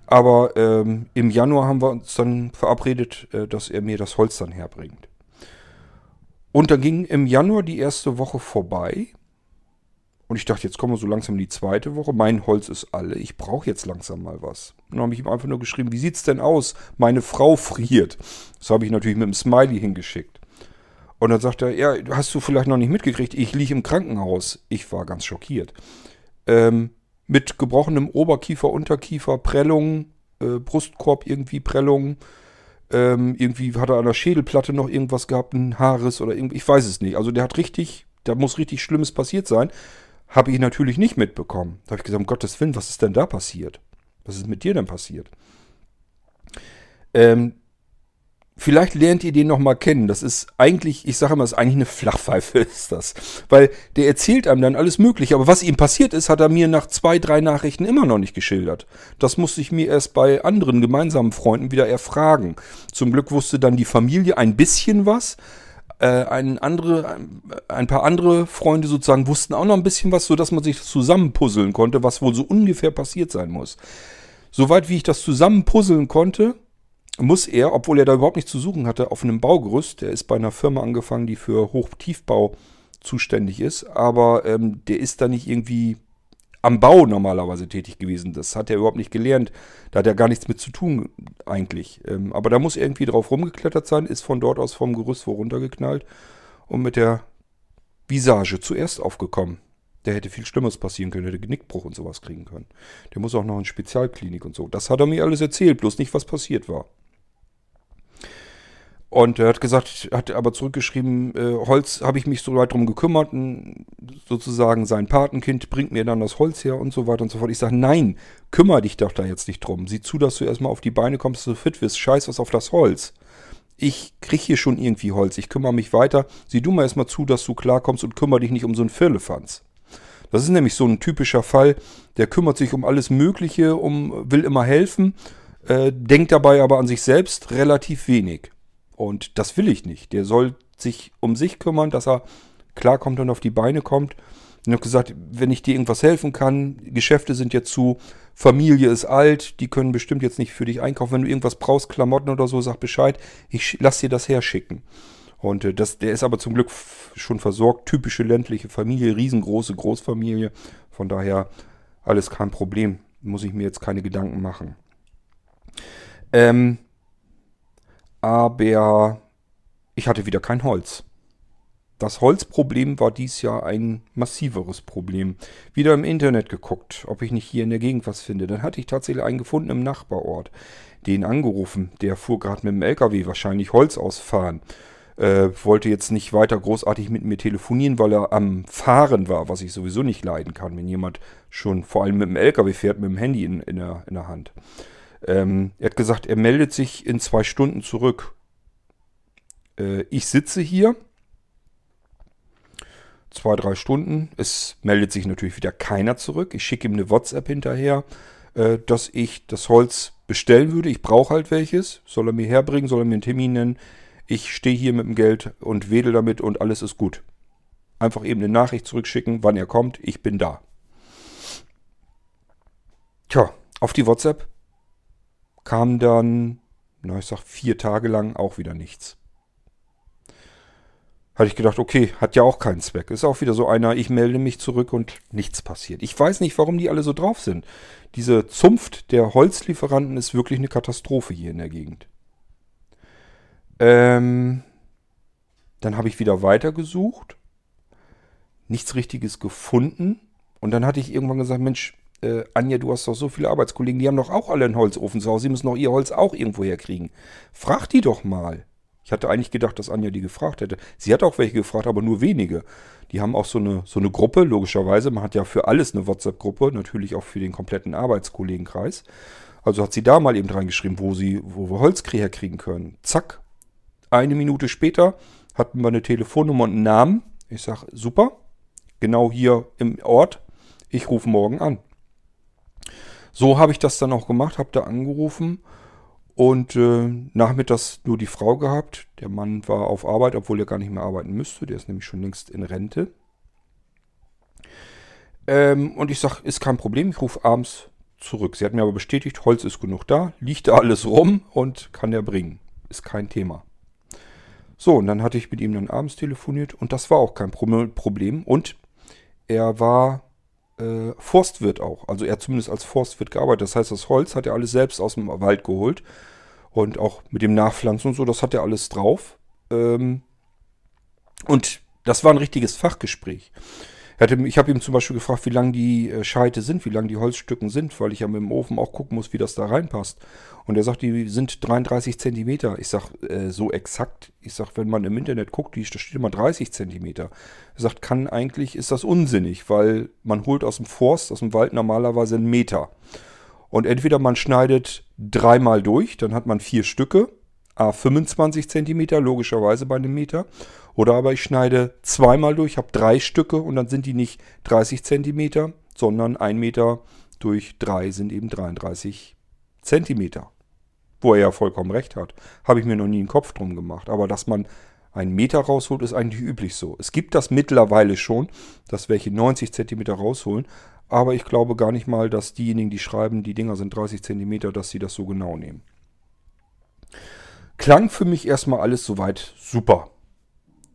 Aber ähm, im Januar haben wir uns dann verabredet, äh, dass er mir das Holz dann herbringt. Und dann ging im Januar die erste Woche vorbei. Und ich dachte, jetzt kommen wir so langsam in die zweite Woche. Mein Holz ist alle. Ich brauche jetzt langsam mal was. Und dann habe ich ihm einfach nur geschrieben, wie sieht's denn aus? Meine Frau friert. Das habe ich natürlich mit einem Smiley hingeschickt. Und dann sagt er, ja, hast du vielleicht noch nicht mitgekriegt, ich liege im Krankenhaus. Ich war ganz schockiert. Ähm, mit gebrochenem Oberkiefer, Unterkiefer, Prellungen, äh, Brustkorb irgendwie Prellungen. Ähm, irgendwie hat er an der Schädelplatte noch irgendwas gehabt, ein Haarriss oder irgendwie, ich weiß es nicht. Also der hat richtig, da muss richtig Schlimmes passiert sein. Habe ich natürlich nicht mitbekommen. Da habe ich gesagt, um Gottes Willen, was ist denn da passiert? Was ist mit dir denn passiert? Ähm, Vielleicht lernt ihr den nochmal kennen. Das ist eigentlich, ich sage immer, das ist eigentlich eine Flachpfeife *laughs* ist das. Weil der erzählt einem dann alles Mögliche. Aber was ihm passiert ist, hat er mir nach zwei, drei Nachrichten immer noch nicht geschildert. Das musste ich mir erst bei anderen gemeinsamen Freunden wieder erfragen. Zum Glück wusste dann die Familie ein bisschen was. Äh, ein, andere, ein paar andere Freunde sozusagen wussten auch noch ein bisschen was, sodass man sich das zusammenpuzzeln konnte, was wohl so ungefähr passiert sein muss. Soweit wie ich das zusammenpuzzeln konnte, muss er, obwohl er da überhaupt nichts zu suchen hatte, auf einem Baugerüst, der ist bei einer Firma angefangen, die für Hochtiefbau zuständig ist, aber ähm, der ist da nicht irgendwie am Bau normalerweise tätig gewesen. Das hat er überhaupt nicht gelernt. Da hat er gar nichts mit zu tun eigentlich. Ähm, aber da muss irgendwie drauf rumgeklettert sein, ist von dort aus vom Gerüst runtergeknallt und mit der Visage zuerst aufgekommen. Der hätte viel Schlimmes passieren können, hätte Genickbruch und sowas kriegen können. Der muss auch noch in Spezialklinik und so. Das hat er mir alles erzählt, bloß nicht, was passiert war. Und er hat gesagt, hat aber zurückgeschrieben, äh, Holz habe ich mich so weit drum gekümmert, sozusagen sein Patenkind bringt mir dann das Holz her und so weiter und so fort. Ich sage, nein, kümmere dich doch da jetzt nicht drum. Sieh zu, dass du erstmal auf die Beine kommst, du fit wirst. Scheiß was auf das Holz. Ich krieg hier schon irgendwie Holz, ich kümmere mich weiter. Sieh du mal erstmal zu, dass du klarkommst und kümmere dich nicht um so einen Firlefanz. Das ist nämlich so ein typischer Fall, der kümmert sich um alles Mögliche, um, will immer helfen, äh, denkt dabei aber an sich selbst relativ wenig. Und das will ich nicht. Der soll sich um sich kümmern, dass er klarkommt und auf die Beine kommt. Und habe gesagt, wenn ich dir irgendwas helfen kann, Geschäfte sind jetzt zu, Familie ist alt, die können bestimmt jetzt nicht für dich einkaufen. Wenn du irgendwas brauchst, Klamotten oder so, sag Bescheid, ich lass dir das herschicken. Und äh, das, der ist aber zum Glück schon versorgt. Typische ländliche Familie, riesengroße Großfamilie. Von daher alles kein Problem. Muss ich mir jetzt keine Gedanken machen. Ähm, aber ich hatte wieder kein Holz. Das Holzproblem war dies Jahr ein massiveres Problem. Wieder im Internet geguckt, ob ich nicht hier in der Gegend was finde. Dann hatte ich tatsächlich einen gefunden im Nachbarort. Den angerufen. Der fuhr gerade mit dem LKW wahrscheinlich Holz ausfahren. Äh, wollte jetzt nicht weiter großartig mit mir telefonieren, weil er am Fahren war, was ich sowieso nicht leiden kann, wenn jemand schon vor allem mit dem LKW fährt, mit dem Handy in, in, der, in der Hand. Ähm, er hat gesagt, er meldet sich in zwei Stunden zurück. Äh, ich sitze hier. Zwei, drei Stunden. Es meldet sich natürlich wieder keiner zurück. Ich schicke ihm eine WhatsApp hinterher, äh, dass ich das Holz bestellen würde. Ich brauche halt welches. Soll er mir herbringen, soll er mir einen Termin nennen. Ich stehe hier mit dem Geld und wedel damit und alles ist gut. Einfach eben eine Nachricht zurückschicken, wann er kommt. Ich bin da. Tja, auf die WhatsApp kam dann, na ich sag vier Tage lang auch wieder nichts. Hatte ich gedacht, okay, hat ja auch keinen Zweck. Ist auch wieder so einer, ich melde mich zurück und nichts passiert. Ich weiß nicht, warum die alle so drauf sind. Diese Zunft der Holzlieferanten ist wirklich eine Katastrophe hier in der Gegend. Ähm, dann habe ich wieder weitergesucht. Nichts Richtiges gefunden. Und dann hatte ich irgendwann gesagt, Mensch, äh, Anja, du hast doch so viele Arbeitskollegen, die haben doch auch alle einen Holzofen zu Hause. Sie müssen doch ihr Holz auch irgendwo herkriegen. Frag die doch mal. Ich hatte eigentlich gedacht, dass Anja die gefragt hätte. Sie hat auch welche gefragt, aber nur wenige. Die haben auch so eine, so eine Gruppe, logischerweise. Man hat ja für alles eine WhatsApp-Gruppe, natürlich auch für den kompletten Arbeitskollegenkreis. Also hat sie da mal eben reingeschrieben, wo, sie, wo wir Holz herkriegen können. Zack. Eine Minute später hatten wir eine Telefonnummer und einen Namen. Ich sage, super. Genau hier im Ort. Ich rufe morgen an. So habe ich das dann auch gemacht, habe da angerufen und äh, nachmittags nur die Frau gehabt. Der Mann war auf Arbeit, obwohl er gar nicht mehr arbeiten müsste. Der ist nämlich schon längst in Rente. Ähm, und ich sage, ist kein Problem, ich rufe abends zurück. Sie hat mir aber bestätigt, Holz ist genug da, liegt da alles rum und kann er bringen. Ist kein Thema. So, und dann hatte ich mit ihm dann abends telefoniert und das war auch kein Problem. Und er war äh, Forstwirt auch. Also er hat zumindest als Forstwirt gearbeitet. Das heißt, das Holz hat er alles selbst aus dem Wald geholt. Und auch mit dem Nachpflanzen und so, das hat er alles drauf. Ähm, und das war ein richtiges Fachgespräch. Ich habe ihm zum Beispiel gefragt, wie lang die äh, Scheite sind, wie lang die Holzstücken sind, weil ich ja mit dem Ofen auch gucken muss, wie das da reinpasst. Und er sagt, die sind 33 Zentimeter. Ich sage, äh, so exakt. Ich sage, wenn man im Internet guckt, da steht immer 30 Zentimeter. Er sagt, kann eigentlich, ist das unsinnig, weil man holt aus dem Forst, aus dem Wald normalerweise einen Meter. Und entweder man schneidet dreimal durch, dann hat man vier Stücke, a 25 Zentimeter, logischerweise bei einem Meter. Oder aber ich schneide zweimal durch, habe drei Stücke und dann sind die nicht 30 Zentimeter, sondern ein Meter durch drei sind eben 33 Zentimeter wo er ja vollkommen recht hat, habe ich mir noch nie einen Kopf drum gemacht. Aber dass man einen Meter rausholt, ist eigentlich üblich so. Es gibt das mittlerweile schon, dass welche 90 Zentimeter rausholen. Aber ich glaube gar nicht mal, dass diejenigen, die schreiben, die Dinger sind 30 Zentimeter, dass sie das so genau nehmen. Klang für mich erstmal alles soweit super.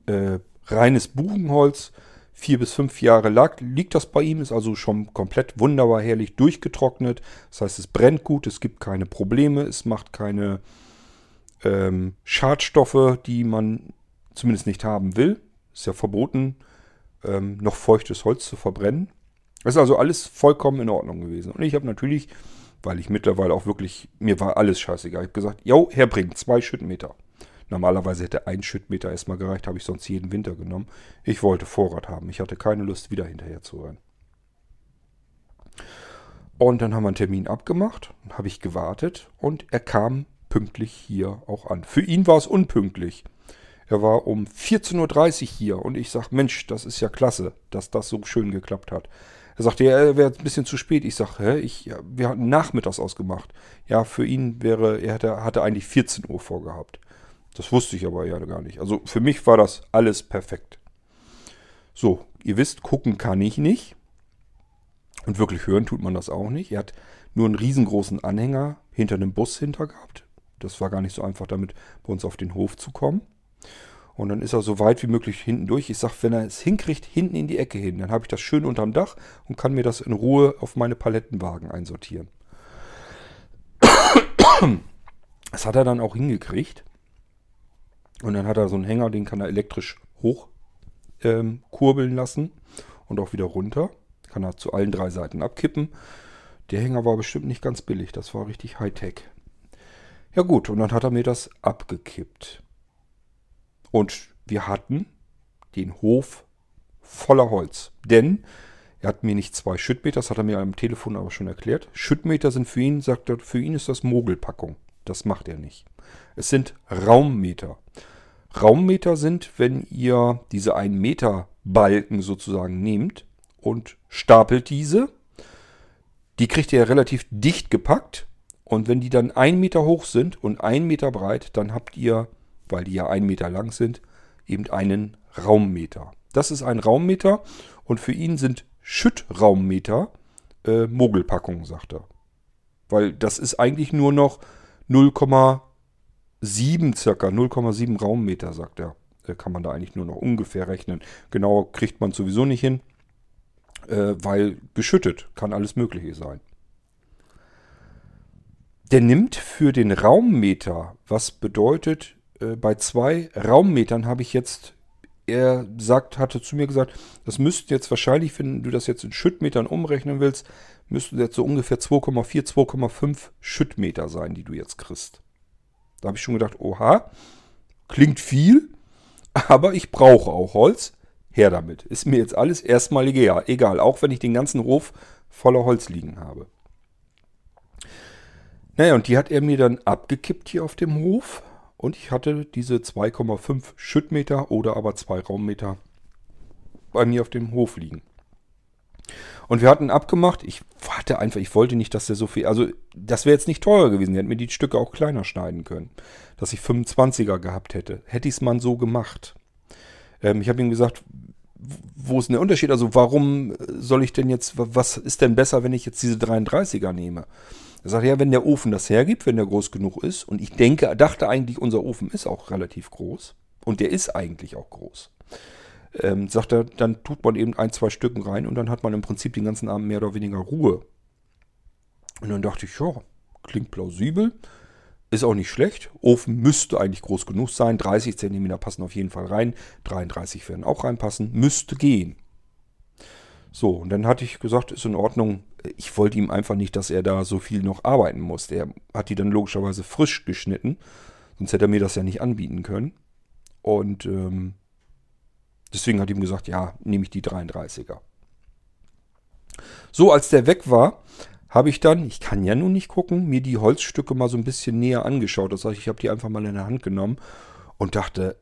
Äh, reines Buchenholz, vier bis fünf Jahre lag, liegt das bei ihm, ist also schon komplett wunderbar herrlich durchgetrocknet. Das heißt, es brennt gut, es gibt keine Probleme, es macht keine ähm, Schadstoffe, die man zumindest nicht haben will. Ist ja verboten, ähm, noch feuchtes Holz zu verbrennen. Das ist also alles vollkommen in Ordnung gewesen. Und ich habe natürlich, weil ich mittlerweile auch wirklich, mir war alles scheißegal, ich habe gesagt, jo, herbringen, zwei Schüttenmeter. Normalerweise hätte ein Schüttmeter erstmal gereicht, habe ich sonst jeden Winter genommen. Ich wollte Vorrat haben. Ich hatte keine Lust, wieder hinterher zu rennen. Und dann haben wir einen Termin abgemacht, habe ich gewartet und er kam pünktlich hier auch an. Für ihn war es unpünktlich. Er war um 14.30 Uhr hier und ich sage, Mensch, das ist ja klasse, dass das so schön geklappt hat. Er sagte, ja, er wäre ein bisschen zu spät. Ich sage, ja, wir hatten nachmittags ausgemacht. Ja, für ihn wäre, er hatte, hatte eigentlich 14 Uhr vorgehabt. Das wusste ich aber ja gar nicht. Also für mich war das alles perfekt. So, ihr wisst, gucken kann ich nicht. Und wirklich hören tut man das auch nicht. Er hat nur einen riesengroßen Anhänger hinter einem Bus hinter gehabt. Das war gar nicht so einfach, damit bei uns auf den Hof zu kommen. Und dann ist er so weit wie möglich hinten durch. Ich sage, wenn er es hinkriegt, hinten in die Ecke hin, dann habe ich das schön unterm Dach und kann mir das in Ruhe auf meine Palettenwagen einsortieren. *coughs* Das hat er dann auch hingekriegt. Und dann hat er so einen Hänger, den kann er elektrisch hoch ähm, kurbeln lassen und auch wieder runter. Kann er zu allen drei Seiten abkippen. Der Hänger war bestimmt nicht ganz billig, das war richtig Hightech. Ja gut, und dann hat er mir das abgekippt. Und wir hatten den Hof voller Holz. Denn er hat mir nicht zwei Schüttmeter, das hat er mir am Telefon aber schon erklärt. Schüttmeter sind für ihn, sagt er, für ihn ist das Mogelpackung. Das macht er nicht. Es sind Raummeter. Raummeter sind, wenn ihr diese 1 Meter Balken sozusagen nehmt und stapelt diese. Die kriegt ihr relativ dicht gepackt. Und wenn die dann 1 Meter hoch sind und 1 Meter breit, dann habt ihr, weil die ja 1 Meter lang sind, eben einen Raummeter. Das ist ein Raummeter und für ihn sind Schüttraummeter äh, Mogelpackungen, sagt er. Weil das ist eigentlich nur noch 0,5 7 circa, 0,7 Raummeter, sagt er. Äh, kann man da eigentlich nur noch ungefähr rechnen. Genau kriegt man sowieso nicht hin, äh, weil geschüttet kann alles Mögliche sein. Der nimmt für den Raummeter, was bedeutet äh, bei zwei Raummetern habe ich jetzt, er sagt, hatte zu mir gesagt, das müsste jetzt wahrscheinlich, wenn du das jetzt in Schüttmetern umrechnen willst, müssten jetzt so ungefähr 2,4, 2,5 Schüttmeter sein, die du jetzt kriegst. Da habe ich schon gedacht, oha, klingt viel, aber ich brauche auch Holz. Her damit. Ist mir jetzt alles erstmal egal. Egal, auch wenn ich den ganzen Hof voller Holz liegen habe. Naja, und die hat er mir dann abgekippt hier auf dem Hof. Und ich hatte diese 2,5 Schüttmeter oder aber 2 Raummeter bei mir auf dem Hof liegen. Und wir hatten abgemacht, ich warte einfach, ich wollte nicht, dass der so viel, also das wäre jetzt nicht teurer gewesen, der hätte mir die Stücke auch kleiner schneiden können, dass ich 25er gehabt hätte. Hätte ich es mal so gemacht. Ähm, ich habe ihm gesagt, wo ist denn der Unterschied? Also warum soll ich denn jetzt, was ist denn besser, wenn ich jetzt diese 33er nehme? Er sagt, ja, wenn der Ofen das hergibt, wenn der groß genug ist, und ich denke, dachte eigentlich, unser Ofen ist auch relativ groß, und der ist eigentlich auch groß ähm, sagt er, dann tut man eben ein, zwei Stücken rein und dann hat man im Prinzip den ganzen Abend mehr oder weniger Ruhe. Und dann dachte ich, ja, klingt plausibel, ist auch nicht schlecht. Ofen müsste eigentlich groß genug sein, 30 cm passen auf jeden Fall rein, 33 werden auch reinpassen, müsste gehen. So, und dann hatte ich gesagt, ist in Ordnung. Ich wollte ihm einfach nicht, dass er da so viel noch arbeiten muss. Er hat die dann logischerweise frisch geschnitten, sonst hätte er mir das ja nicht anbieten können. Und ähm, Deswegen hat ihm gesagt, ja, nehme ich die 33er. So, als der weg war, habe ich dann, ich kann ja nun nicht gucken, mir die Holzstücke mal so ein bisschen näher angeschaut. Das heißt, ich habe die einfach mal in der Hand genommen und dachte,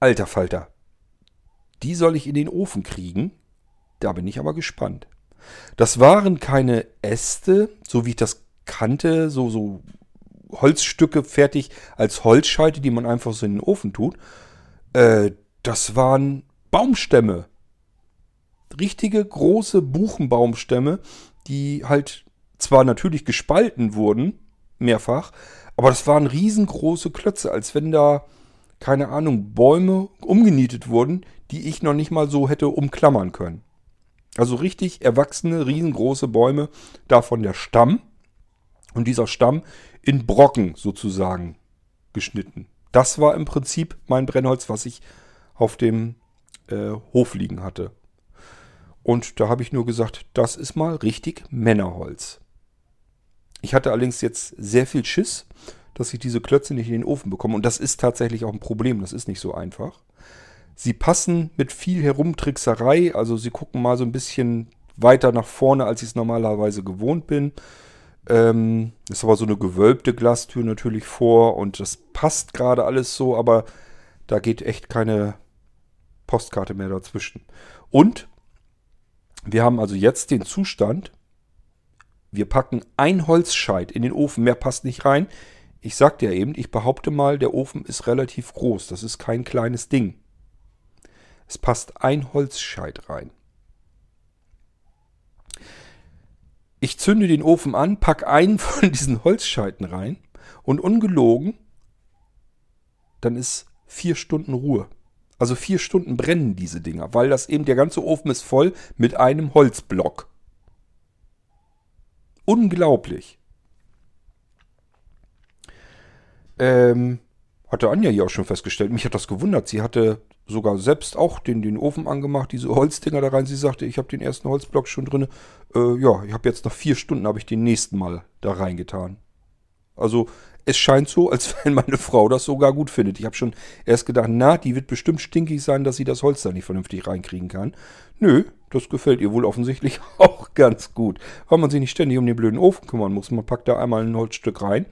alter Falter, die soll ich in den Ofen kriegen. Da bin ich aber gespannt. Das waren keine Äste, so wie ich das kannte, so, so Holzstücke fertig als Holzscheite, die man einfach so in den Ofen tut. Äh, das waren Baumstämme. Richtige große Buchenbaumstämme, die halt zwar natürlich gespalten wurden, mehrfach, aber das waren riesengroße Klötze, als wenn da, keine Ahnung, Bäume umgenietet wurden, die ich noch nicht mal so hätte umklammern können. Also richtig erwachsene, riesengroße Bäume, davon der Stamm und dieser Stamm in Brocken sozusagen geschnitten. Das war im Prinzip mein Brennholz, was ich auf dem äh, Hof liegen hatte. Und da habe ich nur gesagt, das ist mal richtig Männerholz. Ich hatte allerdings jetzt sehr viel Schiss, dass ich diese Klötze nicht in den Ofen bekomme. Und das ist tatsächlich auch ein Problem. Das ist nicht so einfach. Sie passen mit viel Herumtrickserei. Also sie gucken mal so ein bisschen weiter nach vorne, als ich es normalerweise gewohnt bin. Ähm, ist aber so eine gewölbte Glastür natürlich vor. Und das passt gerade alles so. Aber da geht echt keine Postkarte mehr dazwischen. Und wir haben also jetzt den Zustand, wir packen ein Holzscheit in den Ofen, mehr passt nicht rein. Ich sagte ja eben, ich behaupte mal, der Ofen ist relativ groß. Das ist kein kleines Ding. Es passt ein Holzscheit rein. Ich zünde den Ofen an, packe einen *laughs* von diesen Holzscheiten rein und ungelogen, dann ist vier Stunden Ruhe. Also vier Stunden brennen diese Dinger, weil das eben der ganze Ofen ist voll mit einem Holzblock. Unglaublich. Ähm, hatte Anja hier auch schon festgestellt. Mich hat das gewundert. Sie hatte sogar selbst auch den, den Ofen angemacht, diese Holzdinger da rein. Sie sagte, ich habe den ersten Holzblock schon drin. Äh, ja, ich habe jetzt nach vier Stunden habe ich den nächsten Mal da reingetan. Also es scheint so, als *laughs* wenn meine Frau das sogar gut findet. Ich habe schon erst gedacht, na, die wird bestimmt stinkig sein, dass sie das Holz da nicht vernünftig reinkriegen kann. Nö, das gefällt ihr wohl offensichtlich *laughs* auch ganz gut. Weil man sich nicht ständig um den blöden Ofen kümmern muss. Man packt da einmal ein Holzstück rein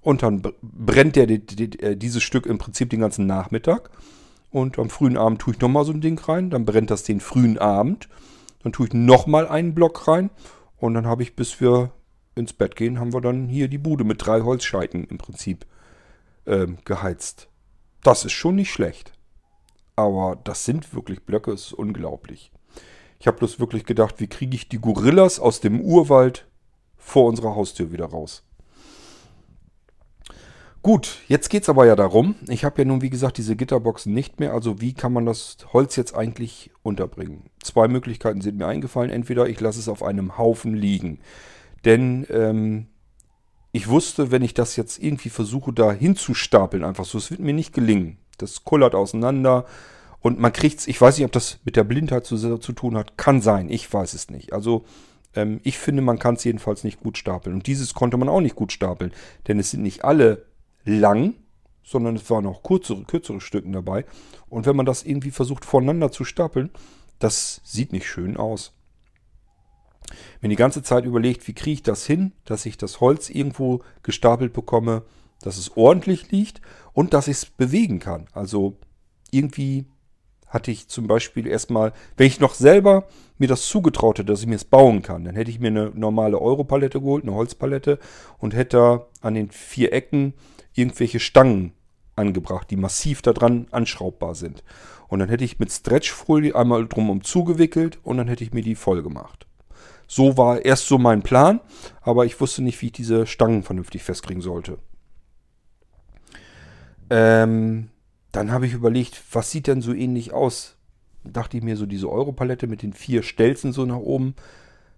und dann brennt der die, die, äh, dieses Stück im Prinzip den ganzen Nachmittag. Und am frühen Abend tue ich nochmal so ein Ding rein. Dann brennt das den frühen Abend. Dann tue ich nochmal einen Block rein. Und dann habe ich, bis wir ins Bett gehen, haben wir dann hier die Bude mit drei Holzscheiten im Prinzip ähm, geheizt. Das ist schon nicht schlecht. Aber das sind wirklich Blöcke, es ist unglaublich. Ich habe bloß wirklich gedacht, wie kriege ich die Gorillas aus dem Urwald vor unserer Haustür wieder raus. Gut, jetzt geht es aber ja darum, ich habe ja nun wie gesagt diese Gitterboxen nicht mehr, also wie kann man das Holz jetzt eigentlich unterbringen? Zwei Möglichkeiten sind mir eingefallen, entweder ich lasse es auf einem Haufen liegen. Denn ähm, ich wusste, wenn ich das jetzt irgendwie versuche, da hinzustapeln, einfach so, es wird mir nicht gelingen. Das kullert auseinander und man kriegt's, ich weiß nicht, ob das mit der Blindheit zu, zu tun hat, kann sein, ich weiß es nicht. Also ähm, ich finde, man kann es jedenfalls nicht gut stapeln. Und dieses konnte man auch nicht gut stapeln, denn es sind nicht alle lang, sondern es waren auch kürzere, kürzere Stücken dabei. Und wenn man das irgendwie versucht voneinander zu stapeln, das sieht nicht schön aus. Wenn die ganze Zeit überlegt, wie kriege ich das hin, dass ich das Holz irgendwo gestapelt bekomme, dass es ordentlich liegt und dass ich es bewegen kann. Also irgendwie hatte ich zum Beispiel erstmal, wenn ich noch selber mir das zugetraut hätte, dass ich mir es bauen kann, dann hätte ich mir eine normale Europalette geholt, eine Holzpalette und hätte an den vier Ecken irgendwelche Stangen angebracht, die massiv daran anschraubbar sind. Und dann hätte ich mit Stretchfolie einmal drumherum zugewickelt und dann hätte ich mir die voll gemacht. So war erst so mein Plan, aber ich wusste nicht, wie ich diese Stangen vernünftig festkriegen sollte. Ähm, dann habe ich überlegt, was sieht denn so ähnlich aus? Dachte ich mir so, diese Europalette mit den vier Stelzen so nach oben.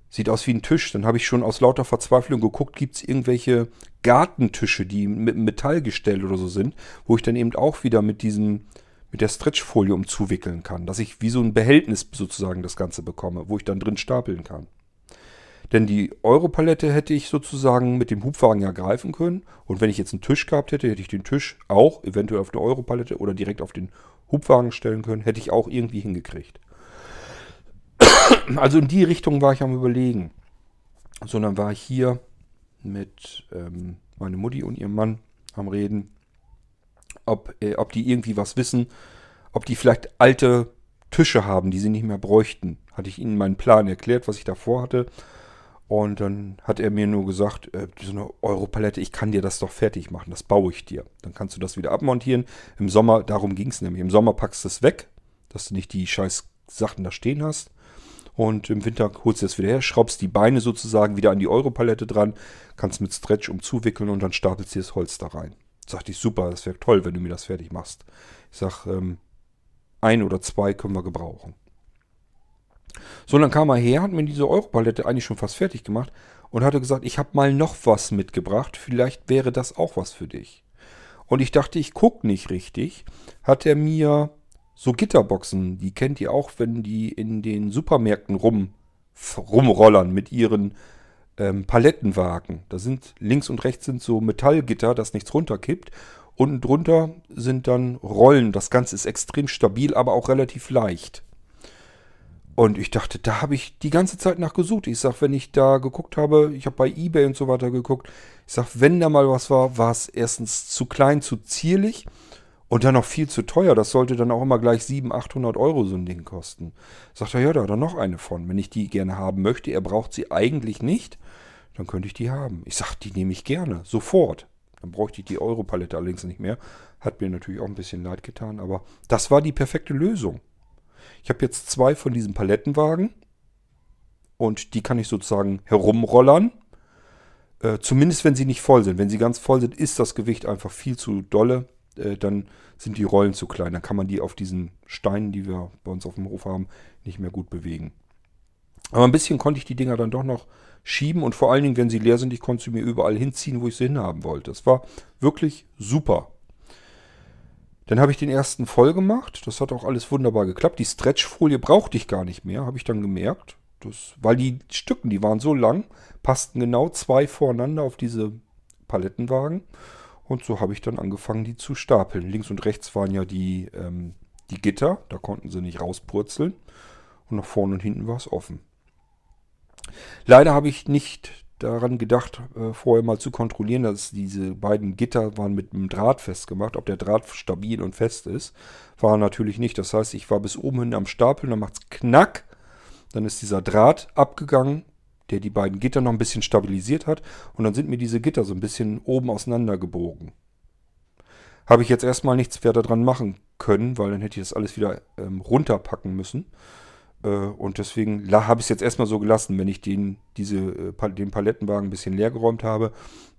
Sieht aus wie ein Tisch. Dann habe ich schon aus lauter Verzweiflung geguckt, gibt es irgendwelche Gartentische, die mit Metallgestell oder so sind, wo ich dann eben auch wieder mit diesem, mit der Stretchfolie umzuwickeln kann. Dass ich wie so ein Behältnis sozusagen das Ganze bekomme, wo ich dann drin stapeln kann. Denn die Europalette hätte ich sozusagen mit dem Hubwagen ja greifen können. Und wenn ich jetzt einen Tisch gehabt hätte, hätte ich den Tisch auch eventuell auf der Europalette oder direkt auf den Hubwagen stellen können. Hätte ich auch irgendwie hingekriegt. Also in die Richtung war ich am Überlegen. Sondern war ich hier mit ähm, meiner Mutti und ihrem Mann am Reden, ob, äh, ob die irgendwie was wissen, ob die vielleicht alte Tische haben, die sie nicht mehr bräuchten. Hatte ich ihnen meinen Plan erklärt, was ich davor hatte. Und dann hat er mir nur gesagt, äh, so eine Europalette, ich kann dir das doch fertig machen, das baue ich dir. Dann kannst du das wieder abmontieren. Im Sommer, darum ging es nämlich. Im Sommer packst du es weg, dass du nicht die scheiß Sachen da stehen hast. Und im Winter holst du es wieder her, schraubst die Beine sozusagen wieder an die Europalette dran, kannst mit Stretch umzuwickeln und dann stapelst du das Holz da rein. Sagte ich, super, das wäre toll, wenn du mir das fertig machst. Ich sag, ähm, ein oder zwei können wir gebrauchen. So, dann kam er her, hat mir diese Europalette eigentlich schon fast fertig gemacht und hatte gesagt, ich habe mal noch was mitgebracht, vielleicht wäre das auch was für dich. Und ich dachte, ich gucke nicht richtig, hat er mir so Gitterboxen, die kennt ihr auch, wenn die in den Supermärkten rum, rumrollern mit ihren ähm, Palettenwagen. Da sind links und rechts sind so Metallgitter, dass nichts runterkippt. Unten drunter sind dann Rollen. Das Ganze ist extrem stabil, aber auch relativ leicht. Und ich dachte, da habe ich die ganze Zeit nach gesucht. Ich sag, wenn ich da geguckt habe, ich habe bei eBay und so weiter geguckt. Ich sag, wenn da mal was war, war es erstens zu klein, zu zierlich und dann noch viel zu teuer. Das sollte dann auch immer gleich 700, 800 Euro so ein Ding kosten. Sagt er, ja, da hat er noch eine von. Wenn ich die gerne haben möchte, er braucht sie eigentlich nicht, dann könnte ich die haben. Ich sag, die nehme ich gerne, sofort. Dann bräuchte ich die Europalette allerdings nicht mehr. Hat mir natürlich auch ein bisschen leid getan, aber das war die perfekte Lösung. Ich habe jetzt zwei von diesen Palettenwagen und die kann ich sozusagen herumrollern. Äh, zumindest wenn sie nicht voll sind. Wenn sie ganz voll sind, ist das Gewicht einfach viel zu dolle. Äh, dann sind die Rollen zu klein. Dann kann man die auf diesen Steinen, die wir bei uns auf dem Hof haben, nicht mehr gut bewegen. Aber ein bisschen konnte ich die Dinger dann doch noch schieben und vor allen Dingen, wenn sie leer sind, ich konnte sie mir überall hinziehen, wo ich sie hinhaben wollte. Das war wirklich super. Dann habe ich den ersten voll gemacht. Das hat auch alles wunderbar geklappt. Die Stretchfolie brauchte ich gar nicht mehr, habe ich dann gemerkt. Das, weil die Stücken, die waren so lang, passten genau zwei voreinander auf diese Palettenwagen. Und so habe ich dann angefangen, die zu stapeln. Links und rechts waren ja die, ähm, die Gitter, da konnten sie nicht rauspurzeln. Und nach vorne und hinten war es offen. Leider habe ich nicht daran gedacht, äh, vorher mal zu kontrollieren, dass diese beiden Gitter waren mit einem Draht festgemacht. Ob der Draht stabil und fest ist, war natürlich nicht. Das heißt, ich war bis oben hin am Stapel, dann macht es knack. Dann ist dieser Draht abgegangen, der die beiden Gitter noch ein bisschen stabilisiert hat. Und dann sind mir diese Gitter so ein bisschen oben auseinandergebogen. Habe ich jetzt erstmal nichts mehr daran machen können, weil dann hätte ich das alles wieder ähm, runterpacken müssen. Äh, und deswegen habe ich es jetzt erstmal so gelassen. Wenn ich den, diese, äh, den Palettenwagen ein bisschen leer geräumt habe,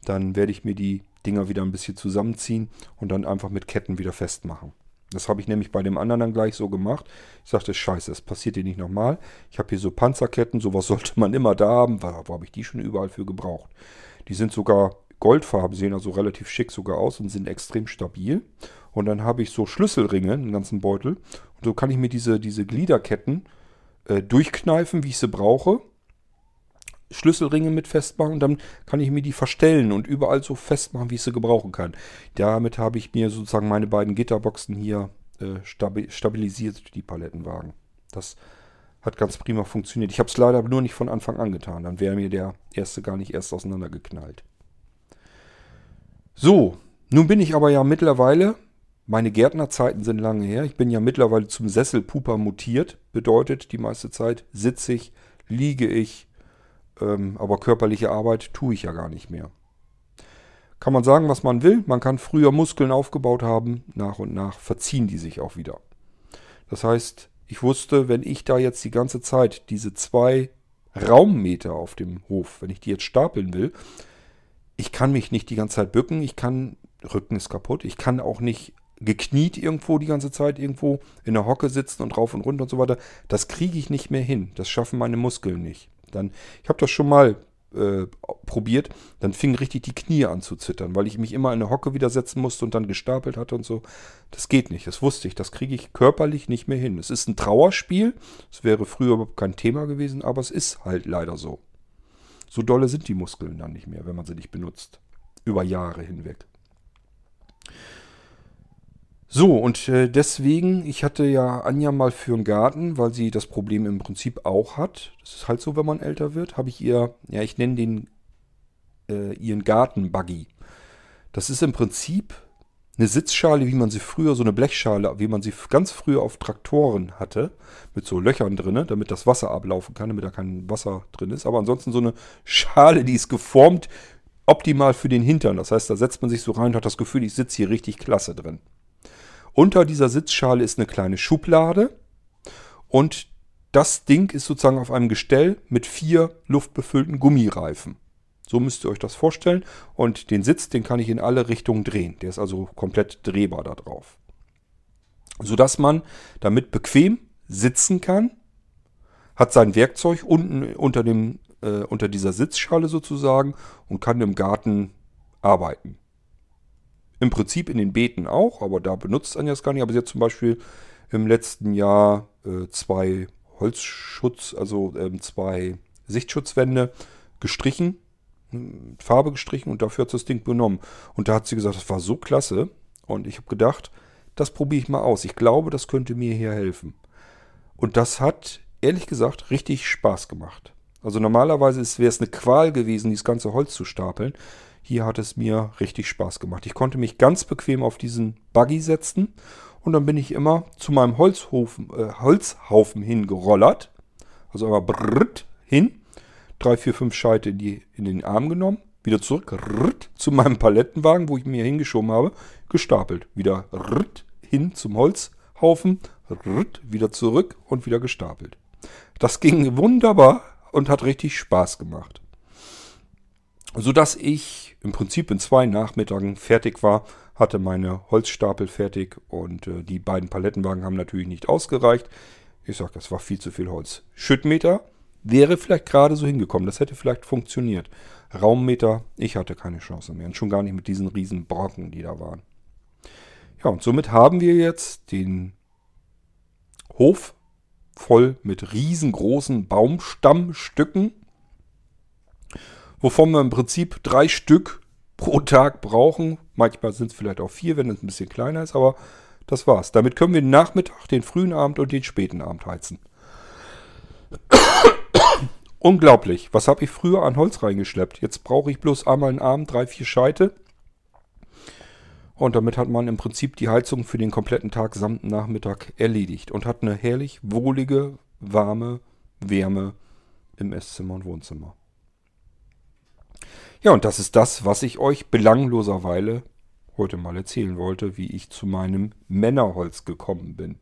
dann werde ich mir die Dinger wieder ein bisschen zusammenziehen und dann einfach mit Ketten wieder festmachen. Das habe ich nämlich bei dem anderen dann gleich so gemacht. Ich sagte, scheiße, das passiert hier nicht nochmal. Ich habe hier so Panzerketten, sowas *laughs* sollte man immer da haben. Wo habe ich die schon überall für gebraucht? Die sind sogar Goldfarben, sehen also relativ schick sogar aus und sind extrem stabil. Und dann habe ich so Schlüsselringe, einen ganzen Beutel. Und so kann ich mir diese, diese Gliederketten äh, durchkneifen, wie ich sie brauche. Schlüsselringe mit festmachen dann kann ich mir die verstellen und überall so festmachen, wie ich sie gebrauchen kann. Damit habe ich mir sozusagen meine beiden Gitterboxen hier äh, stabilisiert, die Palettenwagen. Das hat ganz prima funktioniert. Ich habe es leider nur nicht von Anfang an getan. Dann wäre mir der erste gar nicht erst auseinandergeknallt. So, nun bin ich aber ja mittlerweile, meine Gärtnerzeiten sind lange her, ich bin ja mittlerweile zum Sesselpuper mutiert. Bedeutet, die meiste Zeit sitze ich, liege ich, ähm, aber körperliche Arbeit tue ich ja gar nicht mehr. Kann man sagen, was man will. Man kann früher Muskeln aufgebaut haben. Nach und nach verziehen die sich auch wieder. Das heißt, ich wusste, wenn ich da jetzt die ganze Zeit diese zwei Raummeter auf dem Hof, wenn ich die jetzt stapeln will, ich kann mich nicht die ganze Zeit bücken, ich kann, Rücken ist kaputt, ich kann auch nicht gekniet irgendwo die ganze Zeit irgendwo in der Hocke sitzen und rauf und runter und so weiter. Das kriege ich nicht mehr hin. Das schaffen meine Muskeln nicht. Dann, ich habe das schon mal äh, probiert, dann fingen richtig die Knie an zu zittern, weil ich mich immer in eine Hocke widersetzen musste und dann gestapelt hatte und so. Das geht nicht, das wusste ich, das kriege ich körperlich nicht mehr hin. Es ist ein Trauerspiel, es wäre früher überhaupt kein Thema gewesen, aber es ist halt leider so. So dolle sind die Muskeln dann nicht mehr, wenn man sie nicht benutzt. Über Jahre hinweg. So, und äh, deswegen, ich hatte ja Anja mal für einen Garten, weil sie das Problem im Prinzip auch hat. Das ist halt so, wenn man älter wird, habe ich ihr, ja, ich nenne den äh, ihren Gartenbuggy. Das ist im Prinzip eine Sitzschale, wie man sie früher, so eine Blechschale, wie man sie ganz früher auf Traktoren hatte, mit so Löchern drin, damit das Wasser ablaufen kann, damit da kein Wasser drin ist. Aber ansonsten so eine Schale, die ist geformt optimal für den Hintern. Das heißt, da setzt man sich so rein und hat das Gefühl, ich sitze hier richtig klasse drin. Unter dieser Sitzschale ist eine kleine Schublade und das Ding ist sozusagen auf einem Gestell mit vier luftbefüllten Gummireifen. So müsst ihr euch das vorstellen. Und den Sitz, den kann ich in alle Richtungen drehen. Der ist also komplett drehbar da drauf. Sodass man damit bequem sitzen kann, hat sein Werkzeug unten unter, dem, äh, unter dieser Sitzschale sozusagen und kann im Garten arbeiten. Im Prinzip in den Beeten auch, aber da benutzt Anja es gar nicht. Aber sie hat zum Beispiel im letzten Jahr äh, zwei Holzschutz, also ähm, zwei Sichtschutzwände gestrichen, Farbe gestrichen und dafür hat sie das Ding benommen. Und da hat sie gesagt, das war so klasse. Und ich habe gedacht, das probiere ich mal aus. Ich glaube, das könnte mir hier helfen. Und das hat, ehrlich gesagt, richtig Spaß gemacht. Also normalerweise wäre es eine Qual gewesen, dieses ganze Holz zu stapeln. Hier hat es mir richtig Spaß gemacht. Ich konnte mich ganz bequem auf diesen Buggy setzen und dann bin ich immer zu meinem Holzhaufen, äh, Holzhaufen hingerollert. Also einmal brrrt hin, drei, vier, fünf Scheite in, die, in den Arm genommen, wieder zurück rrrt, zu meinem Palettenwagen, wo ich mir hingeschoben habe, gestapelt. Wieder rrrt, hin zum Holzhaufen, rrrt, wieder zurück und wieder gestapelt. Das ging wunderbar und hat richtig Spaß gemacht sodass ich im Prinzip in zwei Nachmittagen fertig war, hatte meine Holzstapel fertig und äh, die beiden Palettenwagen haben natürlich nicht ausgereicht. Ich sage, das war viel zu viel Holz. Schüttmeter wäre vielleicht gerade so hingekommen, das hätte vielleicht funktioniert. Raummeter, ich hatte keine Chance mehr und schon gar nicht mit diesen riesen Brocken, die da waren. Ja, und somit haben wir jetzt den Hof voll mit riesengroßen Baumstammstücken wovon wir im Prinzip drei Stück pro Tag brauchen. Manchmal sind es vielleicht auch vier, wenn es ein bisschen kleiner ist, aber das war's. Damit können wir den Nachmittag, den frühen Abend und den späten Abend heizen. *coughs* Unglaublich. Was habe ich früher an Holz reingeschleppt? Jetzt brauche ich bloß einmal einen Abend, drei, vier Scheite. Und damit hat man im Prinzip die Heizung für den kompletten Tag samt Nachmittag erledigt und hat eine herrlich wohlige, warme Wärme im Esszimmer und Wohnzimmer. Ja, und das ist das, was ich euch belangloserweise heute mal erzählen wollte, wie ich zu meinem Männerholz gekommen bin.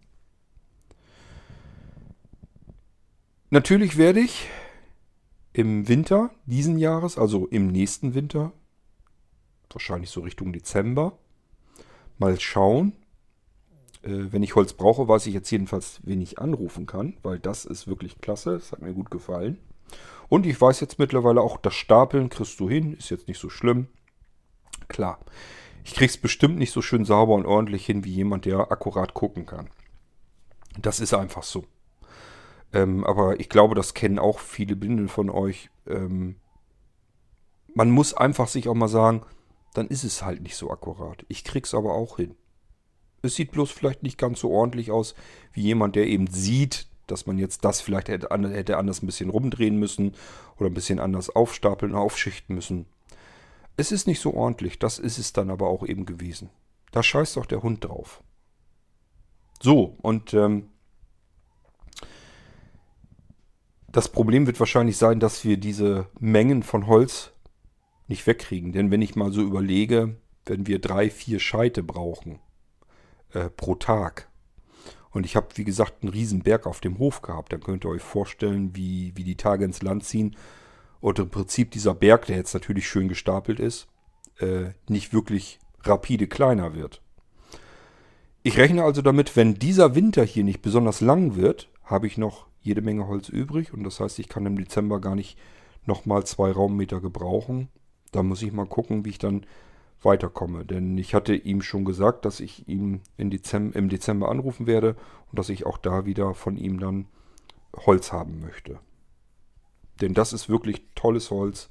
Natürlich werde ich im Winter diesen Jahres, also im nächsten Winter, wahrscheinlich so Richtung Dezember, mal schauen. Äh, wenn ich Holz brauche, weiß ich jetzt jedenfalls, wen ich anrufen kann, weil das ist wirklich klasse. Das hat mir gut gefallen. Und ich weiß jetzt mittlerweile auch, das Stapeln kriegst du hin, ist jetzt nicht so schlimm. klar. Ich krieg's bestimmt nicht so schön sauber und ordentlich hin wie jemand, der akkurat gucken kann. Das ist einfach so. Ähm, aber ich glaube, das kennen auch viele Blinde von euch. Ähm, man muss einfach sich auch mal sagen, dann ist es halt nicht so akkurat. Ich krieg's aber auch hin. Es sieht bloß vielleicht nicht ganz so ordentlich aus wie jemand, der eben sieht, dass man jetzt das vielleicht hätte, anders ein bisschen rumdrehen müssen oder ein bisschen anders aufstapeln, aufschichten müssen. Es ist nicht so ordentlich, das ist es dann aber auch eben gewesen. Da scheißt auch der Hund drauf. So, und ähm, das Problem wird wahrscheinlich sein, dass wir diese Mengen von Holz nicht wegkriegen. Denn wenn ich mal so überlege, werden wir drei, vier Scheite brauchen äh, pro Tag. Und ich habe, wie gesagt, einen riesen Berg auf dem Hof gehabt. Dann könnt ihr euch vorstellen, wie, wie die Tage ins Land ziehen. Und im Prinzip dieser Berg, der jetzt natürlich schön gestapelt ist, äh, nicht wirklich rapide kleiner wird. Ich rechne also damit, wenn dieser Winter hier nicht besonders lang wird, habe ich noch jede Menge Holz übrig. Und das heißt, ich kann im Dezember gar nicht nochmal zwei Raummeter gebrauchen. Da muss ich mal gucken, wie ich dann weiterkomme. Denn ich hatte ihm schon gesagt, dass ich ihn Dezember, im Dezember anrufen werde und dass ich auch da wieder von ihm dann Holz haben möchte. Denn das ist wirklich tolles Holz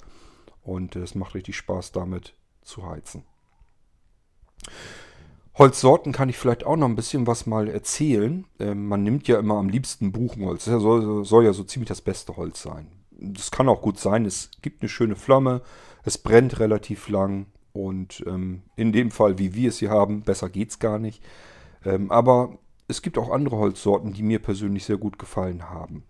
und es macht richtig Spaß damit zu heizen. Holzsorten kann ich vielleicht auch noch ein bisschen was mal erzählen. Ähm, man nimmt ja immer am liebsten Buchenholz. Das soll, soll ja so ziemlich das beste Holz sein. Das kann auch gut sein. Es gibt eine schöne Flamme. Es brennt relativ lang. Und ähm, in dem Fall, wie wir es hier haben, besser geht es gar nicht. Ähm, aber es gibt auch andere Holzsorten, die mir persönlich sehr gut gefallen haben.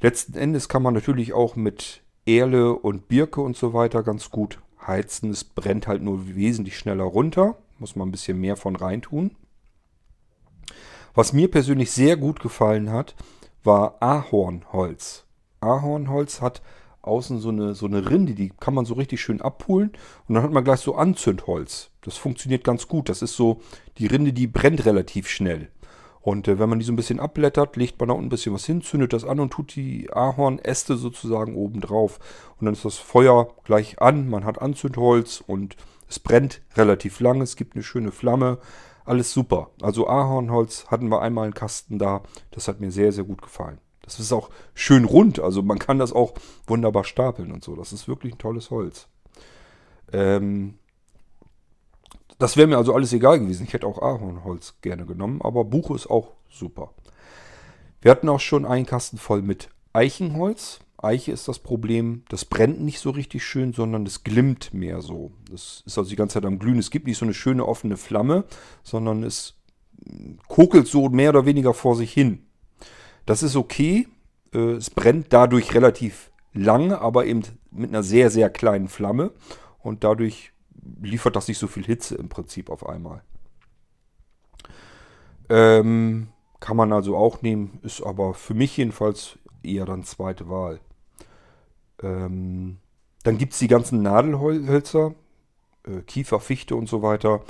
Letzten Endes kann man natürlich auch mit Erle und Birke und so weiter ganz gut heizen. Es brennt halt nur wesentlich schneller runter. Muss man ein bisschen mehr von reintun. Was mir persönlich sehr gut gefallen hat, war Ahornholz. Ahornholz hat außen so eine, so eine Rinde, die kann man so richtig schön abpulen und dann hat man gleich so Anzündholz. Das funktioniert ganz gut. Das ist so, die Rinde, die brennt relativ schnell. Und äh, wenn man die so ein bisschen abblättert, legt man da unten ein bisschen was hin, zündet das an und tut die Ahornäste sozusagen oben drauf. Und dann ist das Feuer gleich an, man hat Anzündholz und es brennt relativ lang, es gibt eine schöne Flamme. Alles super. Also Ahornholz hatten wir einmal einen Kasten da. Das hat mir sehr, sehr gut gefallen. Das ist auch schön rund. Also man kann das auch wunderbar stapeln und so. Das ist wirklich ein tolles Holz. Ähm, das wäre mir also alles egal gewesen. Ich hätte auch Ahornholz gerne genommen, aber Buche ist auch super. Wir hatten auch schon einen Kasten voll mit Eichenholz. Eiche ist das Problem, das brennt nicht so richtig schön, sondern es glimmt mehr so. Das ist also die ganze Zeit am Glühen. Es gibt nicht so eine schöne offene Flamme, sondern es kokelt so mehr oder weniger vor sich hin. Das ist okay. Äh, es brennt dadurch relativ lang, aber eben mit einer sehr, sehr kleinen Flamme. Und dadurch liefert das nicht so viel Hitze im Prinzip auf einmal. Ähm, kann man also auch nehmen, ist aber für mich jedenfalls eher dann zweite Wahl. Ähm, dann gibt es die ganzen Nadelhölzer, äh, Kiefer, Fichte und so weiter.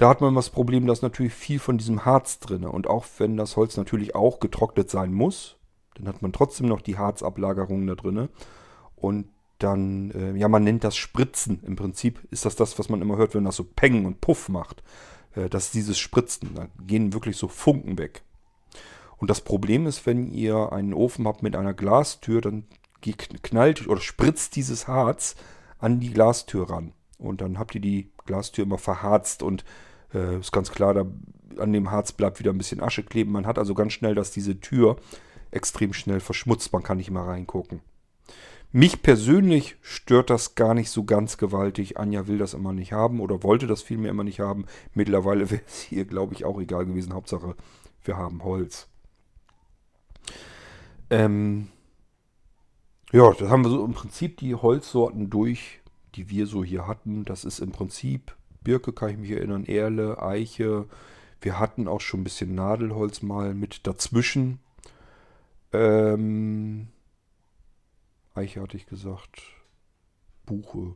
Da hat man das Problem, dass natürlich viel von diesem Harz drin. Und auch wenn das Holz natürlich auch getrocknet sein muss, dann hat man trotzdem noch die Harzablagerungen da drin. Und dann, äh, ja, man nennt das Spritzen. Im Prinzip ist das das, was man immer hört, wenn das so Peng und Puff macht. Äh, das ist dieses Spritzen. Da gehen wirklich so Funken weg. Und das Problem ist, wenn ihr einen Ofen habt mit einer Glastür, dann knallt oder spritzt dieses Harz an die Glastür ran. Und dann habt ihr die Glastür immer verharzt und äh, ist ganz klar, da an dem Harz bleibt wieder ein bisschen Asche kleben. Man hat also ganz schnell, dass diese Tür extrem schnell verschmutzt. Man kann nicht mehr reingucken. Mich persönlich stört das gar nicht so ganz gewaltig. Anja will das immer nicht haben oder wollte das vielmehr immer nicht haben. Mittlerweile *laughs* wäre es ihr, glaube ich, auch egal gewesen. Hauptsache, wir haben Holz. Ähm ja, da haben wir so im Prinzip die Holzsorten durch, die wir so hier hatten. Das ist im Prinzip Birke, kann ich mich erinnern, Erle, Eiche. Wir hatten auch schon ein bisschen Nadelholz mal mit dazwischen. Ähm Eiche hatte ich gesagt. Buche.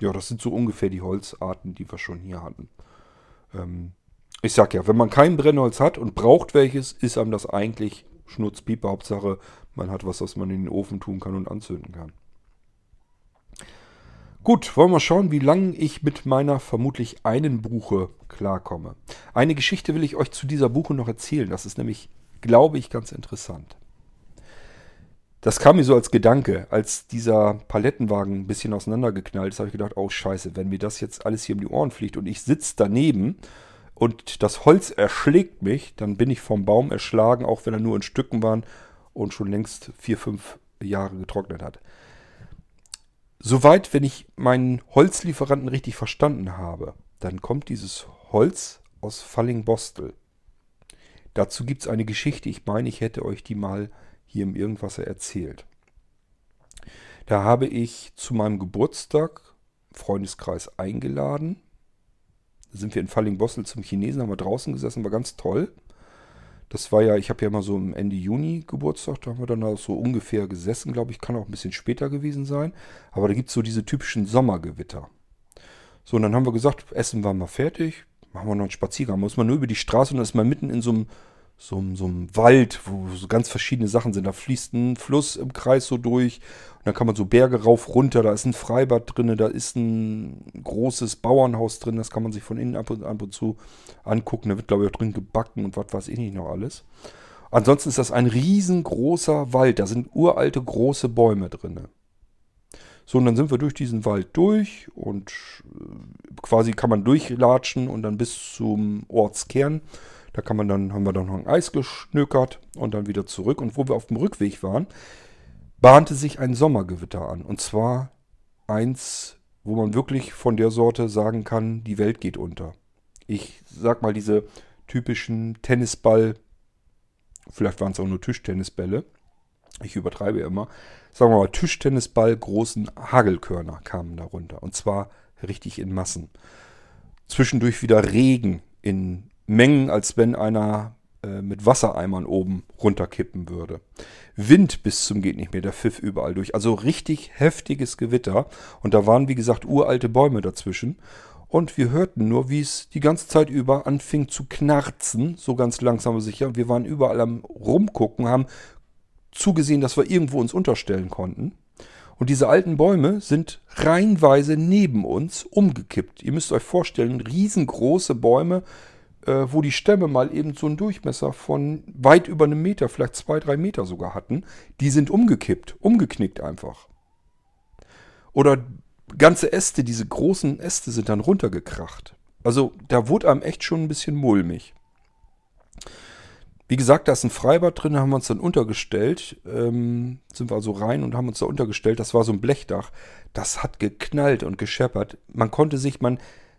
Ja, das sind so ungefähr die Holzarten, die wir schon hier hatten. Ähm, ich sag ja, wenn man kein Brennholz hat und braucht welches, ist einem das eigentlich Schnurzpieper. Hauptsache, man hat was, was man in den Ofen tun kann und anzünden kann. Gut, wollen wir schauen, wie lange ich mit meiner vermutlich einen Buche klarkomme. Eine Geschichte will ich euch zu dieser Buche noch erzählen. Das ist nämlich, glaube ich, ganz interessant. Das kam mir so als Gedanke, als dieser Palettenwagen ein bisschen auseinandergeknallt ist, habe ich gedacht, oh scheiße, wenn mir das jetzt alles hier um die Ohren fliegt und ich sitze daneben und das Holz erschlägt mich, dann bin ich vom Baum erschlagen, auch wenn er nur in Stücken war und schon längst vier, fünf Jahre getrocknet hat. Soweit, wenn ich meinen Holzlieferanten richtig verstanden habe, dann kommt dieses Holz aus Fallingbostel. Dazu gibt es eine Geschichte, ich meine, ich hätte euch die mal hier im Irgendwasser erzählt. Da habe ich zu meinem Geburtstag Freundeskreis eingeladen. Da sind wir in Fallingbostel zum Chinesen, haben wir draußen gesessen, war ganz toll. Das war ja, ich habe ja immer so im Ende Juni Geburtstag, da haben wir dann auch so ungefähr gesessen, glaube ich, kann auch ein bisschen später gewesen sein. Aber da gibt es so diese typischen Sommergewitter. So, und dann haben wir gesagt, Essen war mal fertig, machen wir noch einen Spaziergang. Muss man nur über die Straße und dann ist man mitten in so einem, so, so einem Wald, wo so ganz verschiedene Sachen sind. Da fließt ein Fluss im Kreis so durch und dann kann man so Berge rauf, runter. Da ist ein Freibad drin, da ist ein großes Bauernhaus drin, das kann man sich von innen ab und, ab und zu angucken. Da wird, glaube ich, auch drin gebacken und was weiß ich nicht noch alles. Ansonsten ist das ein riesengroßer Wald. Da sind uralte große Bäume drin. So, und dann sind wir durch diesen Wald durch und äh, quasi kann man durchlatschen und dann bis zum Ortskern. Da kann man dann, haben wir dann noch ein Eis geschnökert und dann wieder zurück. Und wo wir auf dem Rückweg waren, bahnte sich ein Sommergewitter an. Und zwar eins, wo man wirklich von der Sorte sagen kann, die Welt geht unter. Ich sag mal diese typischen Tennisball, vielleicht waren es auch nur Tischtennisbälle, ich übertreibe immer, sagen wir mal, Tischtennisball großen Hagelkörner kamen darunter. Und zwar richtig in Massen. Zwischendurch wieder Regen in Mengen, als wenn einer äh, mit Wassereimern oben runterkippen würde. Wind bis zum geht nicht mehr, der pfiff überall durch. Also richtig heftiges Gewitter. Und da waren, wie gesagt, uralte Bäume dazwischen. Und wir hörten nur, wie es die ganze Zeit über anfing zu knarzen, so ganz langsam und sicher. Wir waren überall am Rumgucken, haben zugesehen, dass wir irgendwo uns unterstellen konnten. Und diese alten Bäume sind reihenweise neben uns umgekippt. Ihr müsst euch vorstellen, riesengroße Bäume, wo die Stämme mal eben so einen Durchmesser von weit über einem Meter, vielleicht zwei, drei Meter sogar hatten, die sind umgekippt, umgeknickt einfach. Oder ganze Äste, diese großen Äste sind dann runtergekracht. Also da wurde einem echt schon ein bisschen mulmig. Wie gesagt, da ist ein Freibad drin, haben wir uns dann untergestellt. Ähm, sind wir also rein und haben uns da untergestellt. Das war so ein Blechdach. Das hat geknallt und gescheppert. Man konnte sich, man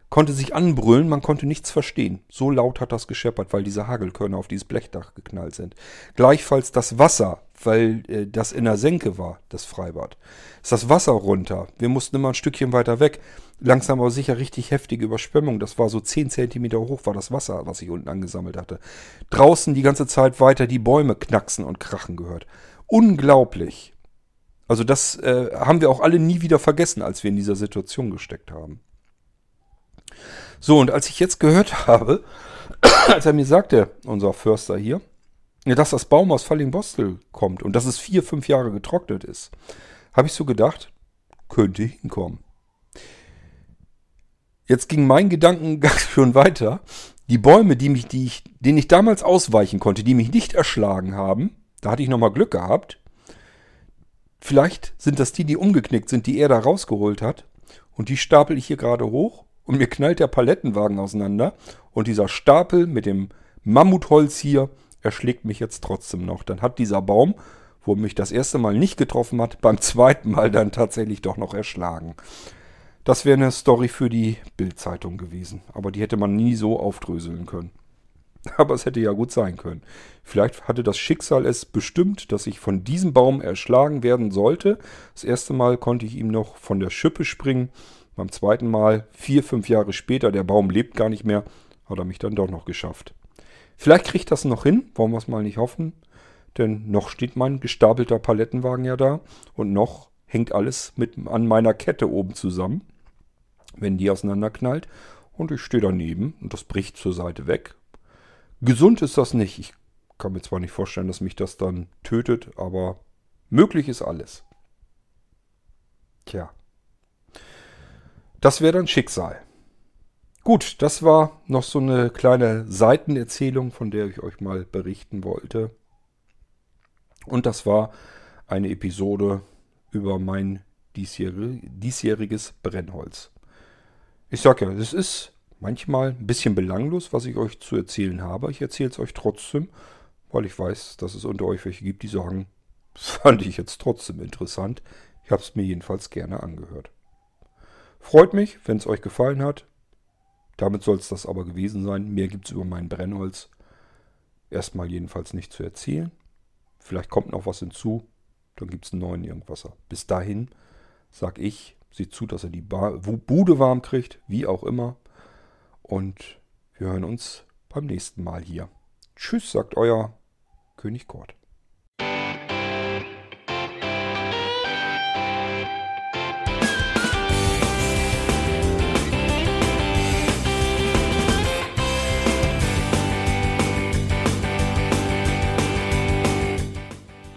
konnte sich anbrüllen, man konnte nichts verstehen. So laut hat das gescheppert, weil diese Hagelkörner auf dieses Blechdach geknallt sind. Gleichfalls das Wasser, weil äh, das in der Senke war, das Freibad. Ist das Wasser runter. Wir mussten immer ein Stückchen weiter weg. Langsam aber sicher richtig heftige Überschwemmung. Das war so 10 cm hoch, war das Wasser, was ich unten angesammelt hatte. Draußen die ganze Zeit weiter die Bäume knacksen und krachen gehört. Unglaublich. Also das äh, haben wir auch alle nie wieder vergessen, als wir in dieser Situation gesteckt haben. So, und als ich jetzt gehört habe, *coughs* als er mir sagte, unser Förster hier, dass das Baum aus Fallingbostel kommt und dass es vier, fünf Jahre getrocknet ist, habe ich so gedacht, könnte hinkommen. Jetzt ging mein Gedankengang *laughs* schon weiter. Die Bäume, die mich, die ich, denen ich damals ausweichen konnte, die mich nicht erschlagen haben, da hatte ich nochmal Glück gehabt. Vielleicht sind das die, die umgeknickt sind, die er da rausgeholt hat. Und die stapel ich hier gerade hoch und mir knallt der Palettenwagen auseinander und dieser Stapel mit dem Mammutholz hier erschlägt mich jetzt trotzdem noch. Dann hat dieser Baum, wo mich das erste Mal nicht getroffen hat, beim zweiten Mal dann tatsächlich doch noch erschlagen. Das wäre eine Story für die Bildzeitung gewesen, aber die hätte man nie so aufdröseln können. *laughs* Aber es hätte ja gut sein können. Vielleicht hatte das Schicksal es bestimmt, dass ich von diesem Baum erschlagen werden sollte. Das erste Mal konnte ich ihm noch von der Schippe springen beim zweiten Mal, vier, fünf Jahre später, der Baum lebt gar nicht mehr, hat er mich dann doch noch geschafft. Vielleicht kriegt das noch hin, wollen wir es mal nicht hoffen. Denn noch steht mein gestapelter Palettenwagen ja da und noch hängt alles mit an meiner Kette oben zusammen, wenn die auseinanderknallt. Und ich stehe daneben und das bricht zur Seite weg. Gesund ist das nicht. Ich kann mir zwar nicht vorstellen, dass mich das dann tötet, aber möglich ist alles. Tja. Das wäre dann Schicksal. Gut, das war noch so eine kleine Seitenerzählung, von der ich euch mal berichten wollte. Und das war eine Episode über mein diesjähriges Brennholz. Ich sag ja, es ist manchmal ein bisschen belanglos, was ich euch zu erzählen habe. Ich erzähle es euch trotzdem, weil ich weiß, dass es unter euch welche gibt, die sagen, *laughs* das fand ich jetzt trotzdem interessant. Ich habe es mir jedenfalls gerne angehört. Freut mich, wenn es euch gefallen hat. Damit soll es das aber gewesen sein. Mehr gibt es über mein Brennholz erstmal jedenfalls nicht zu erzählen. Vielleicht kommt noch was hinzu. Dann gibt es einen neuen Irgendwasser. Bis dahin sag ich, seht zu, dass er die Bude warm kriegt, wie auch immer. Und wir hören uns beim nächsten Mal hier. Tschüss, sagt euer König Kort.